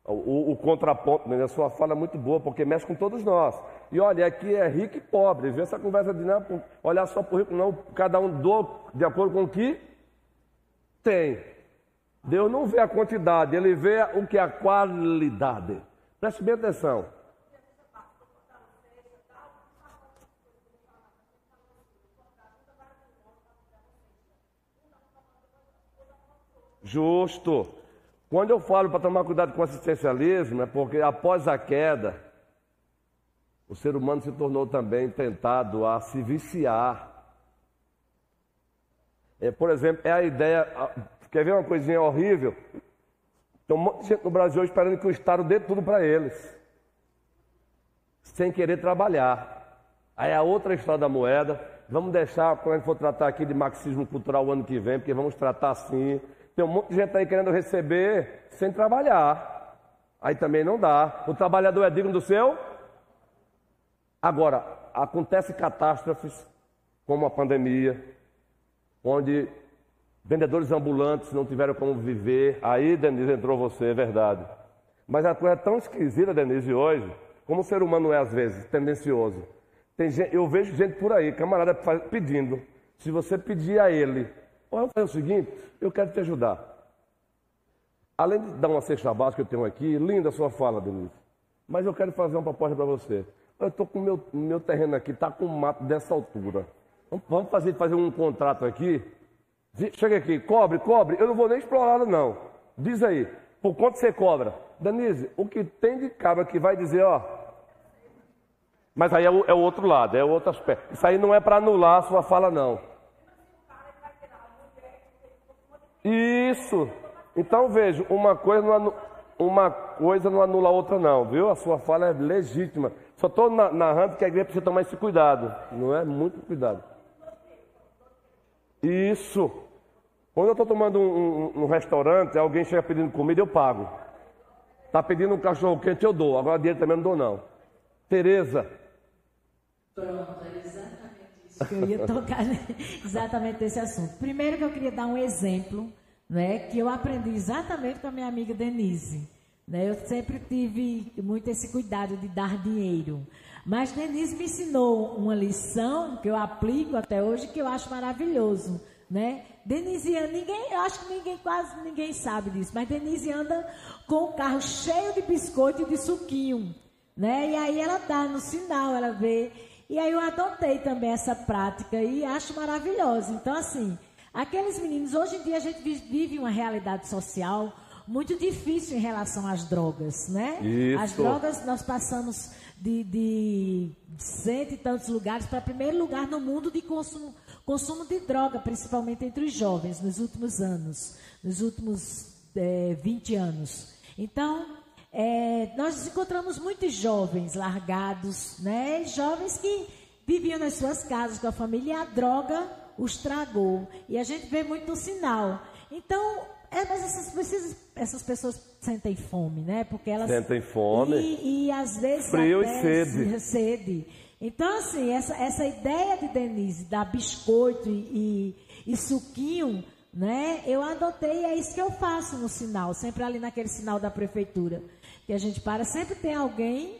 B: o, o, contraponto na sua fala é muito boa, porque mexe com todos nós. E olha, aqui é rico e pobre. Vê essa conversa de não, é olhar só por rico, não. Cada um doa de acordo com o que tem. Deus não vê a quantidade, ele vê o que é a qualidade. Preste bem atenção. Justo. Quando eu falo para tomar cuidado com o assistencialismo, é porque após a queda, o ser humano se tornou também tentado a se viciar. É, por exemplo, é a ideia. Quer ver uma coisinha horrível? Tem um monte de gente no Brasil esperando que o Estado dê tudo para eles, sem querer trabalhar. Aí a outra história da moeda, vamos deixar, quando a gente for tratar aqui de marxismo cultural o ano que vem, porque vamos tratar assim. Tem um monte de gente aí querendo receber sem trabalhar. Aí também não dá. O trabalhador é digno do seu? Agora, acontece catástrofes como a pandemia, onde vendedores ambulantes não tiveram como viver. Aí, Denise, entrou você, é verdade. Mas a coisa é tão esquisita, Denise, hoje, como o ser humano é às vezes, tendencioso. Gente, eu vejo gente por aí, camarada pedindo. Se você pedir a ele, vamos fazer o seguinte, eu quero te ajudar. Além de dar uma cesta básica que eu tenho aqui, linda a sua fala, Denise. Mas eu quero fazer uma proposta para você. Eu estou com o meu, meu terreno aqui, está com mato dessa altura. Vamos fazer, fazer um contrato aqui. Chega aqui, cobre, cobre. Eu não vou nem explorar, não. Diz aí, por quanto você cobra? Denise, o que tem de cabra que vai dizer, ó. Mas aí é o, é o outro lado, é o outro aspecto. Isso aí não é para anular a sua fala, não. Isso. Então vejo, uma coisa não anula, uma coisa não anula a outra, não, viu? A sua fala é legítima. Só estou narrando que a igreja precisa tomar esse cuidado, não é? Muito cuidado. Isso. Quando eu estou tomando um, um, um, restaurante, alguém chega pedindo comida, eu pago. Está pedindo um cachorro quente, eu dou. Agora dinheiro também não dou, não. Tereza.
C: Pronto, que eu ia tocar exatamente nesse assunto. Primeiro que eu queria dar um exemplo, né, que eu aprendi exatamente com a minha amiga Denise. Né, eu sempre tive muito esse cuidado de dar dinheiro. Mas Denise me ensinou uma lição que eu aplico até hoje que eu acho maravilhoso, né? Denise, ninguém, eu acho que ninguém, quase ninguém sabe disso, mas Denise anda com o carro cheio de biscoito e de suquinho, né? E aí ela dá no sinal, ela vê. E aí eu adotei também essa prática e acho maravilhosa. Então, assim, aqueles meninos, hoje em dia a gente vive uma realidade social muito difícil em relação às drogas, né?
B: Isso.
C: As drogas, nós passamos de, de cento e tantos lugares para primeiro lugar no mundo de consumo, consumo de droga, principalmente entre os jovens, nos últimos anos, nos últimos é, 20 anos. Então, é, nós encontramos muitos jovens largados, né? Jovens que viviam nas suas casas com a família e a droga os tragou. E a gente vê muito sinal. Então, é, mas essas, essas pessoas sentem fome, né? Porque elas
B: sentem fome
C: e, e às vezes
B: frio e sede.
C: sede. Então assim essa, essa ideia de Denise dar biscoito e, e, e suquinho, né? Eu adotei e é isso que eu faço no sinal, sempre ali naquele sinal da prefeitura que a gente para, sempre tem alguém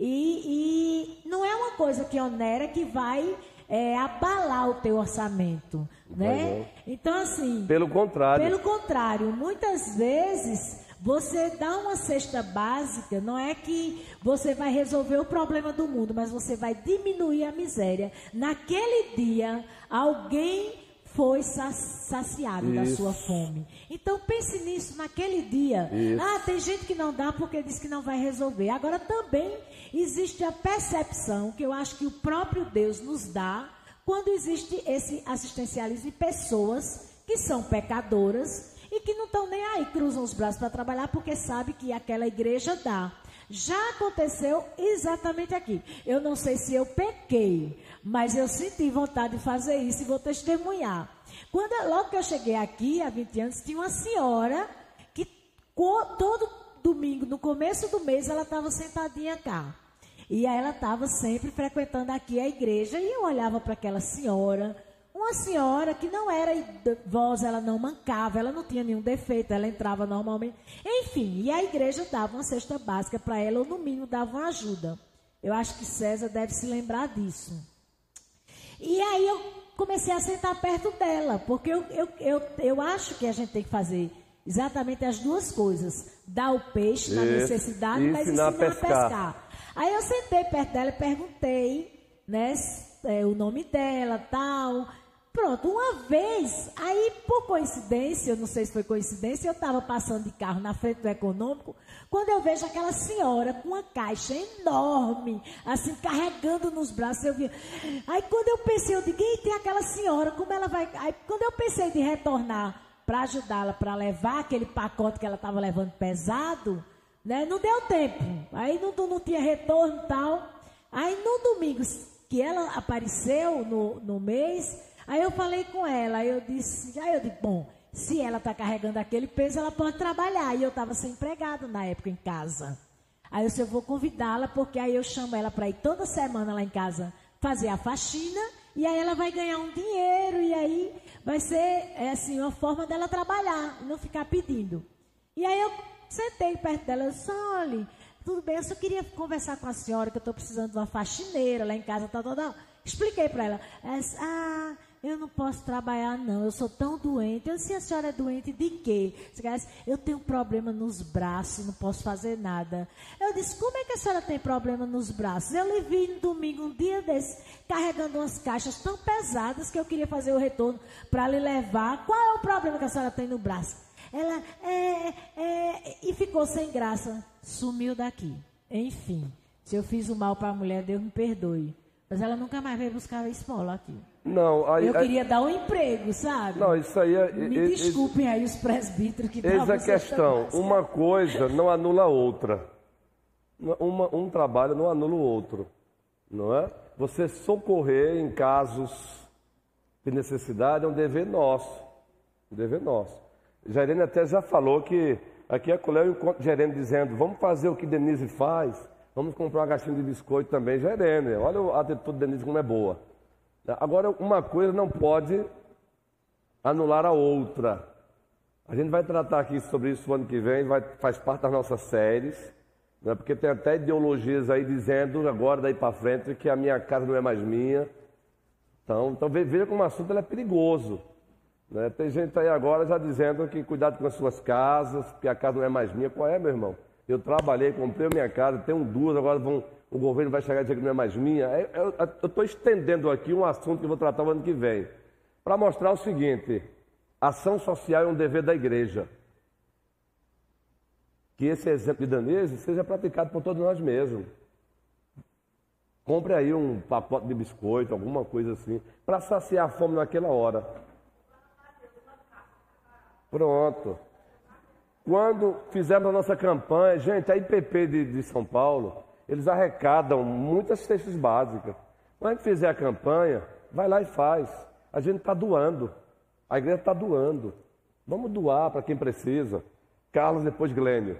C: e, e não é uma coisa que onera que vai é, abalar o teu orçamento, né? Então assim,
B: pelo contrário,
C: pelo contrário, muitas vezes você dá uma cesta básica, não é que você vai resolver o problema do mundo, mas você vai diminuir a miséria. Naquele dia, alguém foi saciado Isso. da sua fome. Então pense nisso naquele dia.
B: Isso.
C: Ah, tem gente que não dá porque diz que não vai resolver. Agora também existe a percepção que eu acho que o próprio Deus nos dá quando existe esse assistencialismo de pessoas que são pecadoras e que não estão nem aí, cruzam os braços para trabalhar porque sabe que aquela igreja dá. Já aconteceu exatamente aqui. Eu não sei se eu pequei, mas eu senti vontade de fazer isso e vou testemunhar. Quando, logo que eu cheguei aqui, há 20 anos, tinha uma senhora que todo domingo, no começo do mês, ela estava sentadinha cá. E aí ela estava sempre frequentando aqui a igreja e eu olhava para aquela senhora, uma senhora que não era voz, ela não mancava, ela não tinha nenhum defeito, ela entrava normalmente. Enfim, e a igreja dava uma cesta básica para ela, ou no mínimo dava uma ajuda. Eu acho que César deve se lembrar disso. E aí eu comecei a sentar perto dela, porque eu, eu, eu, eu acho que a gente tem que fazer exatamente as duas coisas: dar o peixe na necessidade, mas ensinar, ensinar a pescar. a pescar. Aí eu sentei perto dela e perguntei, né, é, o nome dela, tal. Pronto, uma vez, aí por coincidência, eu não sei se foi coincidência, eu estava passando de carro na frente do econômico, quando eu vejo aquela senhora com uma caixa enorme, assim, carregando nos braços, eu vi. Aí quando eu pensei, eu digo, tem aquela senhora, como ela vai. Aí quando eu pensei de retornar para ajudá-la, para levar aquele pacote que ela estava levando pesado, né? Não deu tempo. Aí não, não tinha retorno e tal. Aí no domingo que ela apareceu no, no mês, aí eu falei com ela, eu disse, aí eu disse, bom, se ela está carregando aquele peso, ela pode trabalhar. E eu estava sem empregado na época em casa. Aí eu disse, eu vou convidá-la, porque aí eu chamo ela para ir toda semana lá em casa fazer a faxina, e aí ela vai ganhar um dinheiro, e aí vai ser é assim, uma forma dela trabalhar, não ficar pedindo. E aí eu sentei perto dela e disse, olha, tudo bem, eu só queria conversar com a senhora, que eu estou precisando de uma faxineira lá em casa, tal, tal. Expliquei para ela. ela disse, ah, eu não posso trabalhar, não. Eu sou tão doente. Eu disse, a senhora é doente de quê? Eu tenho problema nos braços, não posso fazer nada. Eu disse, como é que a senhora tem problema nos braços? Eu lhe vi no domingo, um dia desse, carregando umas caixas tão pesadas que eu queria fazer o retorno para lhe levar. Qual é o problema que a senhora tem no braço? Ela, é, é, e ficou sem graça. Sumiu daqui. Enfim, se eu fiz o mal para a mulher, Deus me perdoe. Mas ela nunca mais veio buscar a esmola aqui.
B: Não,
C: aí, eu queria aí, dar um emprego, sabe?
B: Não, isso aí é.
C: Me é, desculpem é, aí os presbíteros que
B: Essa é a questão. Uma coisa não anula a outra. Uma, um trabalho não anula o outro. Não é? Você socorrer em casos de necessidade é um dever nosso. Um dever nosso. Jairene até já falou que aqui a Colé eu encontro Jairene dizendo: vamos fazer o que Denise faz, vamos comprar uma caixinha de biscoito também. Jairene, olha a atitude de Denise como é boa. Agora, uma coisa não pode anular a outra. A gente vai tratar aqui sobre isso no ano que vem, vai, faz parte das nossas séries, né? porque tem até ideologias aí dizendo, agora daí para frente, que a minha casa não é mais minha. Então, então veja como o assunto é perigoso. Né? Tem gente aí agora já dizendo que cuidado com as suas casas, que a casa não é mais minha. Qual é, meu irmão? Eu trabalhei, comprei a minha casa, tenho duas, agora vão o governo vai chegar e dizer que não é mais minha. É, eu estou estendendo aqui um assunto que eu vou tratar o ano que vem. Para mostrar o seguinte: ação social é um dever da igreja. Que esse exemplo de Danese seja praticado por todos nós mesmos. Compre aí um pacote de biscoito, alguma coisa assim, para saciar a fome naquela hora. Pronto. Quando fizemos a nossa campanha, gente, a IPP de, de São Paulo, eles arrecadam muitas cestas básicas. Quando a gente fizer a campanha, vai lá e faz. A gente está doando. A igreja está doando. Vamos doar para quem precisa. Carlos, depois Glênio.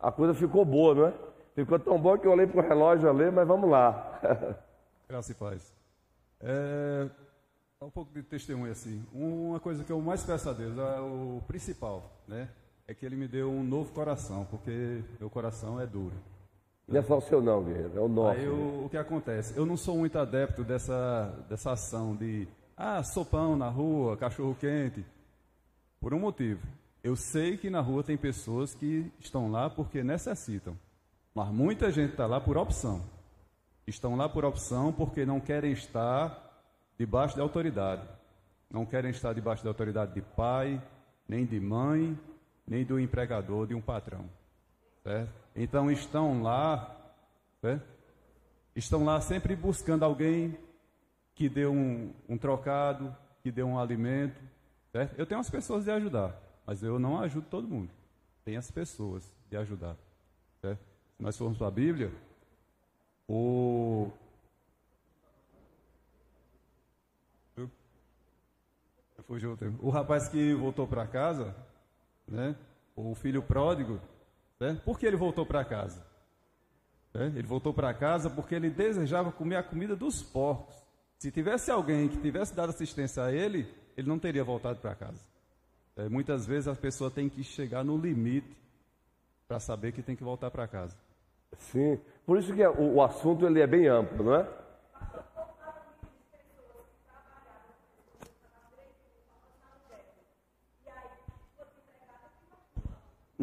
B: A coisa ficou boa, não é? Ficou tão boa que eu olhei para o relógio ali, mas vamos lá.
D: Graça e paz. É, um pouco de testemunho assim. Uma coisa que eu mais peço a Deus, é o principal, né? É que Ele me deu um novo coração, porque meu coração é duro.
B: Não é só o seu não, guerreiro, é o nosso.
D: Aí o, o que acontece? Eu não sou muito adepto dessa, dessa ação de ah, sopão na rua, cachorro quente. Por um motivo. Eu sei que na rua tem pessoas que estão lá porque necessitam. Mas muita gente está lá por opção. Estão lá por opção porque não querem estar debaixo da autoridade. Não querem estar debaixo da autoridade de pai, nem de mãe, nem do empregador, de um patrão. Certo? Então estão lá, né? estão lá sempre buscando alguém que dê um, um trocado, que dê um alimento. Certo? Eu tenho as pessoas de ajudar, mas eu não ajudo todo mundo. Tem as pessoas de ajudar. Certo? Se nós formos para a Bíblia, o Fugiu o tempo. O rapaz que voltou para casa, né? O filho pródigo, né? Por que ele voltou para casa? Né? Ele voltou para casa porque ele desejava comer a comida dos porcos. Se tivesse alguém que tivesse dado assistência a ele, ele não teria voltado para casa. É, muitas vezes a pessoa tem que chegar no limite para saber que tem que voltar para casa.
B: Sim, por isso que o, o assunto ele é bem amplo, não é?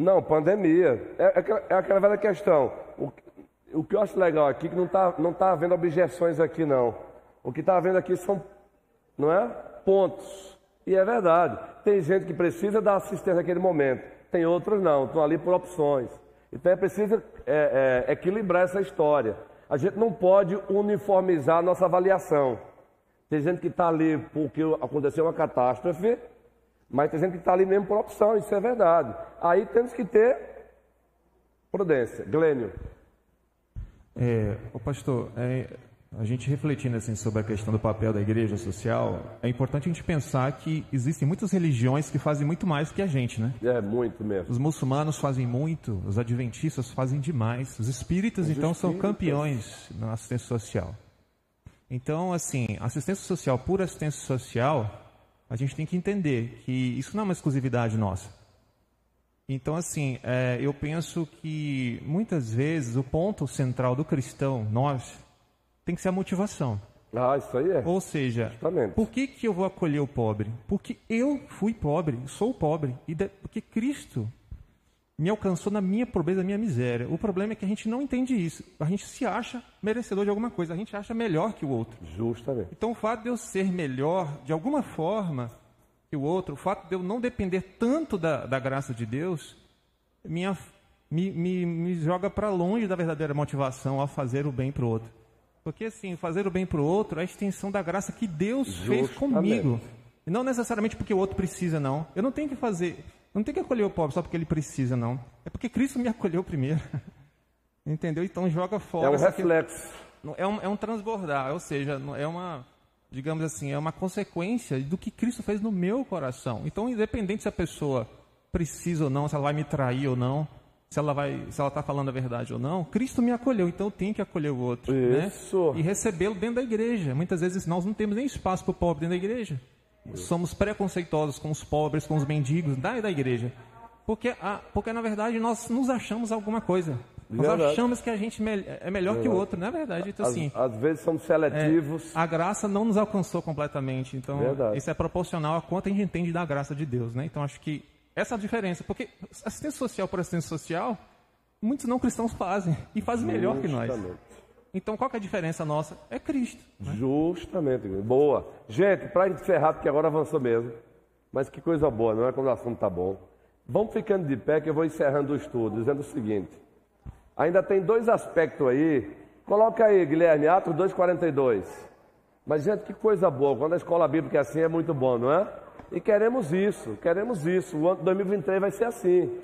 B: Não, pandemia. É, é, é aquela velha questão. O, o, que eu acho legal aqui é que não está não tá havendo objeções aqui, não. O que está havendo aqui são, não é? pontos. E é verdade. Tem gente que precisa da assistência naquele momento, tem outros não, estão ali por opções. Então é preciso é, é, equilibrar essa história. A gente não pode uniformizar a nossa avaliação. Tem gente que está ali porque aconteceu uma catástrofe, mas tem gente que está ali mesmo por opção, isso é verdade. Aí temos que ter prudência. Glênio.
E: É, o pastor, é, a gente refletindo assim sobre a questão do papel da igreja social, é importante a gente pensar que existem muitas religiões que fazem muito mais que a gente, né?
B: É muito mesmo.
E: Os muçulmanos fazem muito, os adventistas fazem demais, os espíritas os então espíritas. são campeões na assistência social. Então, assim, assistência social por assistência social, a gente tem que entender que isso não é uma exclusividade nossa. Então, assim, é, eu penso que muitas vezes o ponto central do cristão, nós, tem que ser a motivação.
B: Ah, isso aí é.
E: Ou seja, Justamente. por que, que eu vou acolher o pobre? Porque eu fui pobre, sou pobre, e de, porque Cristo me alcançou na minha pobreza, na minha miséria. O problema é que a gente não entende isso. A gente se acha merecedor de alguma coisa, a gente acha melhor que o outro.
B: Justamente.
E: Então, o fato de eu ser melhor, de alguma forma, que o outro, o fato de eu não depender tanto da, da graça de Deus, minha, me, me, me joga para longe da verdadeira motivação a fazer o bem para o outro. Porque, assim, fazer o bem para o outro é a extensão da graça que Deus Justamente. fez comigo. E não necessariamente porque o outro precisa, não. Eu não tenho que fazer, não tenho que acolher o pobre só porque ele precisa, não. É porque Cristo me acolheu primeiro. Entendeu? Então joga fora.
B: É um reflexo.
E: É um, é um transbordar, ou seja, é uma, digamos assim, é uma consequência do que Cristo fez no meu coração. Então, independente se a pessoa precisa ou não, se ela vai me trair ou não, se ela vai, se ela está falando a verdade ou não, Cristo me acolheu, então eu tenho que acolher o outro, né? Isso. né? E recebê-lo dentro da igreja. Muitas vezes nós não temos nem espaço para o pobre dentro da igreja. Somos preconceituosos com os pobres, com os mendigos da, da igreja. Porque, a, porque na verdade nós nos achamos alguma coisa. Nós verdade. achamos que a gente é melhor verdade. que o outro, não é verdade? Então, assim,
B: às, às vezes somos seletivos.
E: É, a graça não nos alcançou completamente. Então, verdade. isso é proporcional a quanto a gente entende da graça de Deus. Né? Então, acho que essa é a diferença, porque assistência social por assistência social, muitos não cristãos fazem e fazem melhor que nós. Então, qual é a diferença nossa? É Cristo.
B: Né? Justamente. Boa. Gente, para encerrar, porque agora avançou mesmo. Mas que coisa boa, não é quando o assunto está bom. Vamos ficando de pé que eu vou encerrando o estudo, dizendo o seguinte. Ainda tem dois aspectos aí. Coloca aí, Guilherme, Atos 2,42. Mas, gente, que coisa boa. Quando a escola bíblica é assim, é muito bom, não é? E queremos isso, queremos isso. O ano de 2023 vai ser assim.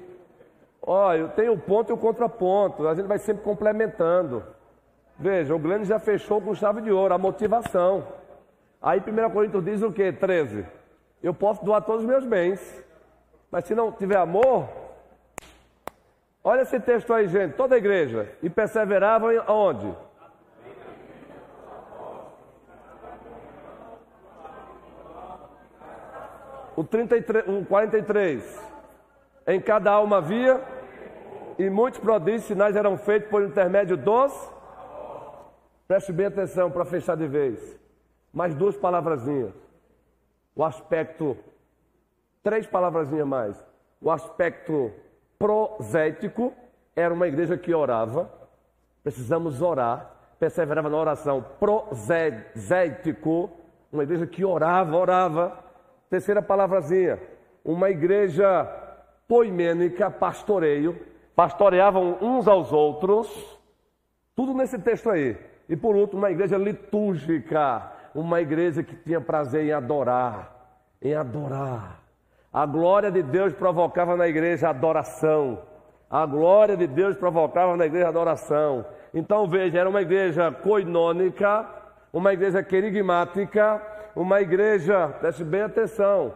B: Olha, eu tenho o ponto e o contraponto. A gente vai sempre complementando. Veja, o Glenn já fechou com chave de ouro, a motivação. Aí 1 Coríntios diz o quê? 13. Eu posso doar todos os meus bens. Mas se não tiver amor, olha esse texto aí, gente, toda a igreja. E perseveravam onde? o, 33, o 43. Em cada alma havia, e muitos prodígios sinais eram feitos por intermédio dos. Preste bem atenção para fechar de vez. Mais duas palavrazinhas. O aspecto, três palavrazinhas mais. O aspecto prosético era uma igreja que orava. Precisamos orar. Perseverava na oração. Prosético, uma igreja que orava, orava Terceira palavrazinha, uma igreja poimênica, pastoreio, pastoreavam uns aos outros, tudo nesse texto aí. E por último, uma igreja litúrgica, uma igreja que tinha prazer em adorar, em adorar. A glória de Deus provocava na igreja adoração. A glória de Deus provocava na igreja adoração. Então veja, era uma igreja coinônica, uma igreja querigmática, uma igreja, preste bem atenção,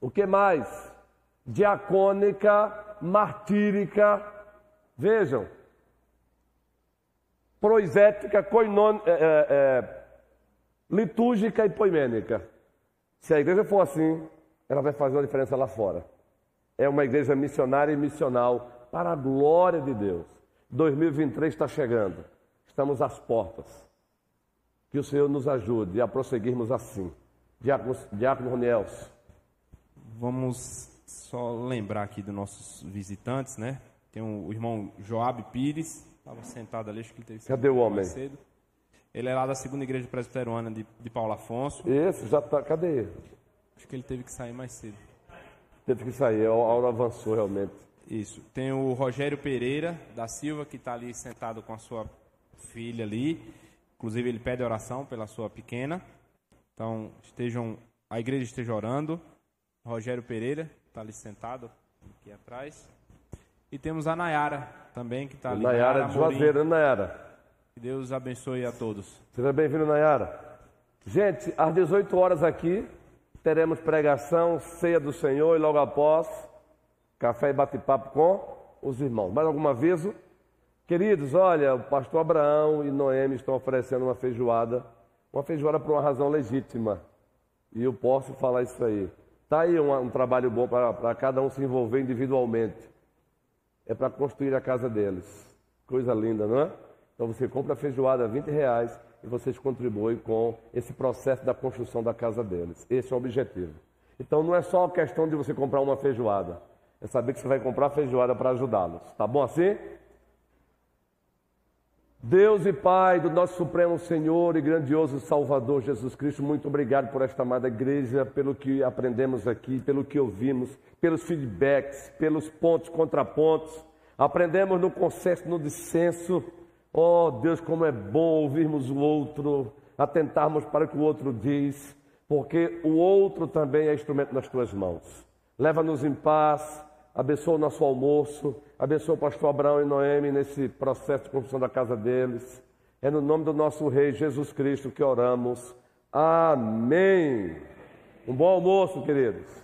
B: o que mais? Diacônica, martírica, vejam, proisética, coinôn, é, é, é, litúrgica e poimênica. Se a igreja for assim, ela vai fazer uma diferença lá fora. É uma igreja missionária e missional para a glória de Deus. 2023 está chegando, estamos às portas. Que o Senhor nos ajude a prosseguirmos assim. Diácono, Diácono.
F: Vamos só lembrar aqui dos nossos visitantes, né? Tem o irmão Joab Pires, estava sentado ali, acho que ele teve
B: Cadê o homem?
F: Cedo. Ele é lá da segunda igreja presbiteriana de, de Paulo Afonso.
B: Esse já tá. Cadê ele?
F: Acho que ele teve que sair mais cedo.
B: Teve que sair, a hora avançou realmente.
F: Isso. Tem o Rogério Pereira da Silva, que está ali sentado com a sua filha ali. Inclusive, ele pede oração pela sua pequena. Então, estejam, a igreja esteja orando. Rogério Pereira está ali sentado, aqui atrás. E temos a Nayara também, que está ali.
B: Nayara de Juazeiro, né, Nayara?
F: Que Deus abençoe a todos.
B: Seja bem-vindo, Nayara. Gente, às 18 horas aqui, teremos pregação, ceia do Senhor e logo após, café e bate-papo com os irmãos. Mais algum aviso? Queridos, olha, o pastor Abraão e Noemi estão oferecendo uma feijoada, uma feijoada por uma razão legítima. E eu posso falar isso aí. Está aí um, um, trabalho bom para cada um se envolver individualmente. É para construir a casa deles. Coisa linda, não é? Então você compra a feijoada a 20 reais e vocês contribuem com esse processo da construção da casa deles. Esse é o objetivo. Então não é só questão de você comprar uma feijoada, é saber que você vai comprar feijoada para ajudá-los. Tá bom assim? Deus e Pai do nosso Supremo Senhor e grandioso Salvador Jesus Cristo, muito obrigado por esta amada igreja, pelo que aprendemos aqui, pelo que ouvimos, pelos feedbacks, pelos pontos, contrapontos. Aprendemos no consenso, no dissenso. Oh Deus, como é bom ouvirmos o outro, atentarmos para o que o outro diz, porque o outro também é instrumento nas tuas mãos. Leva-nos em paz, abençoa o nosso almoço, abençoa o pastor Abraão e Noemi nesse processo de construção da casa deles. É no nome do nosso Rei Jesus Cristo que oramos. Amém. Um bom almoço, queridos.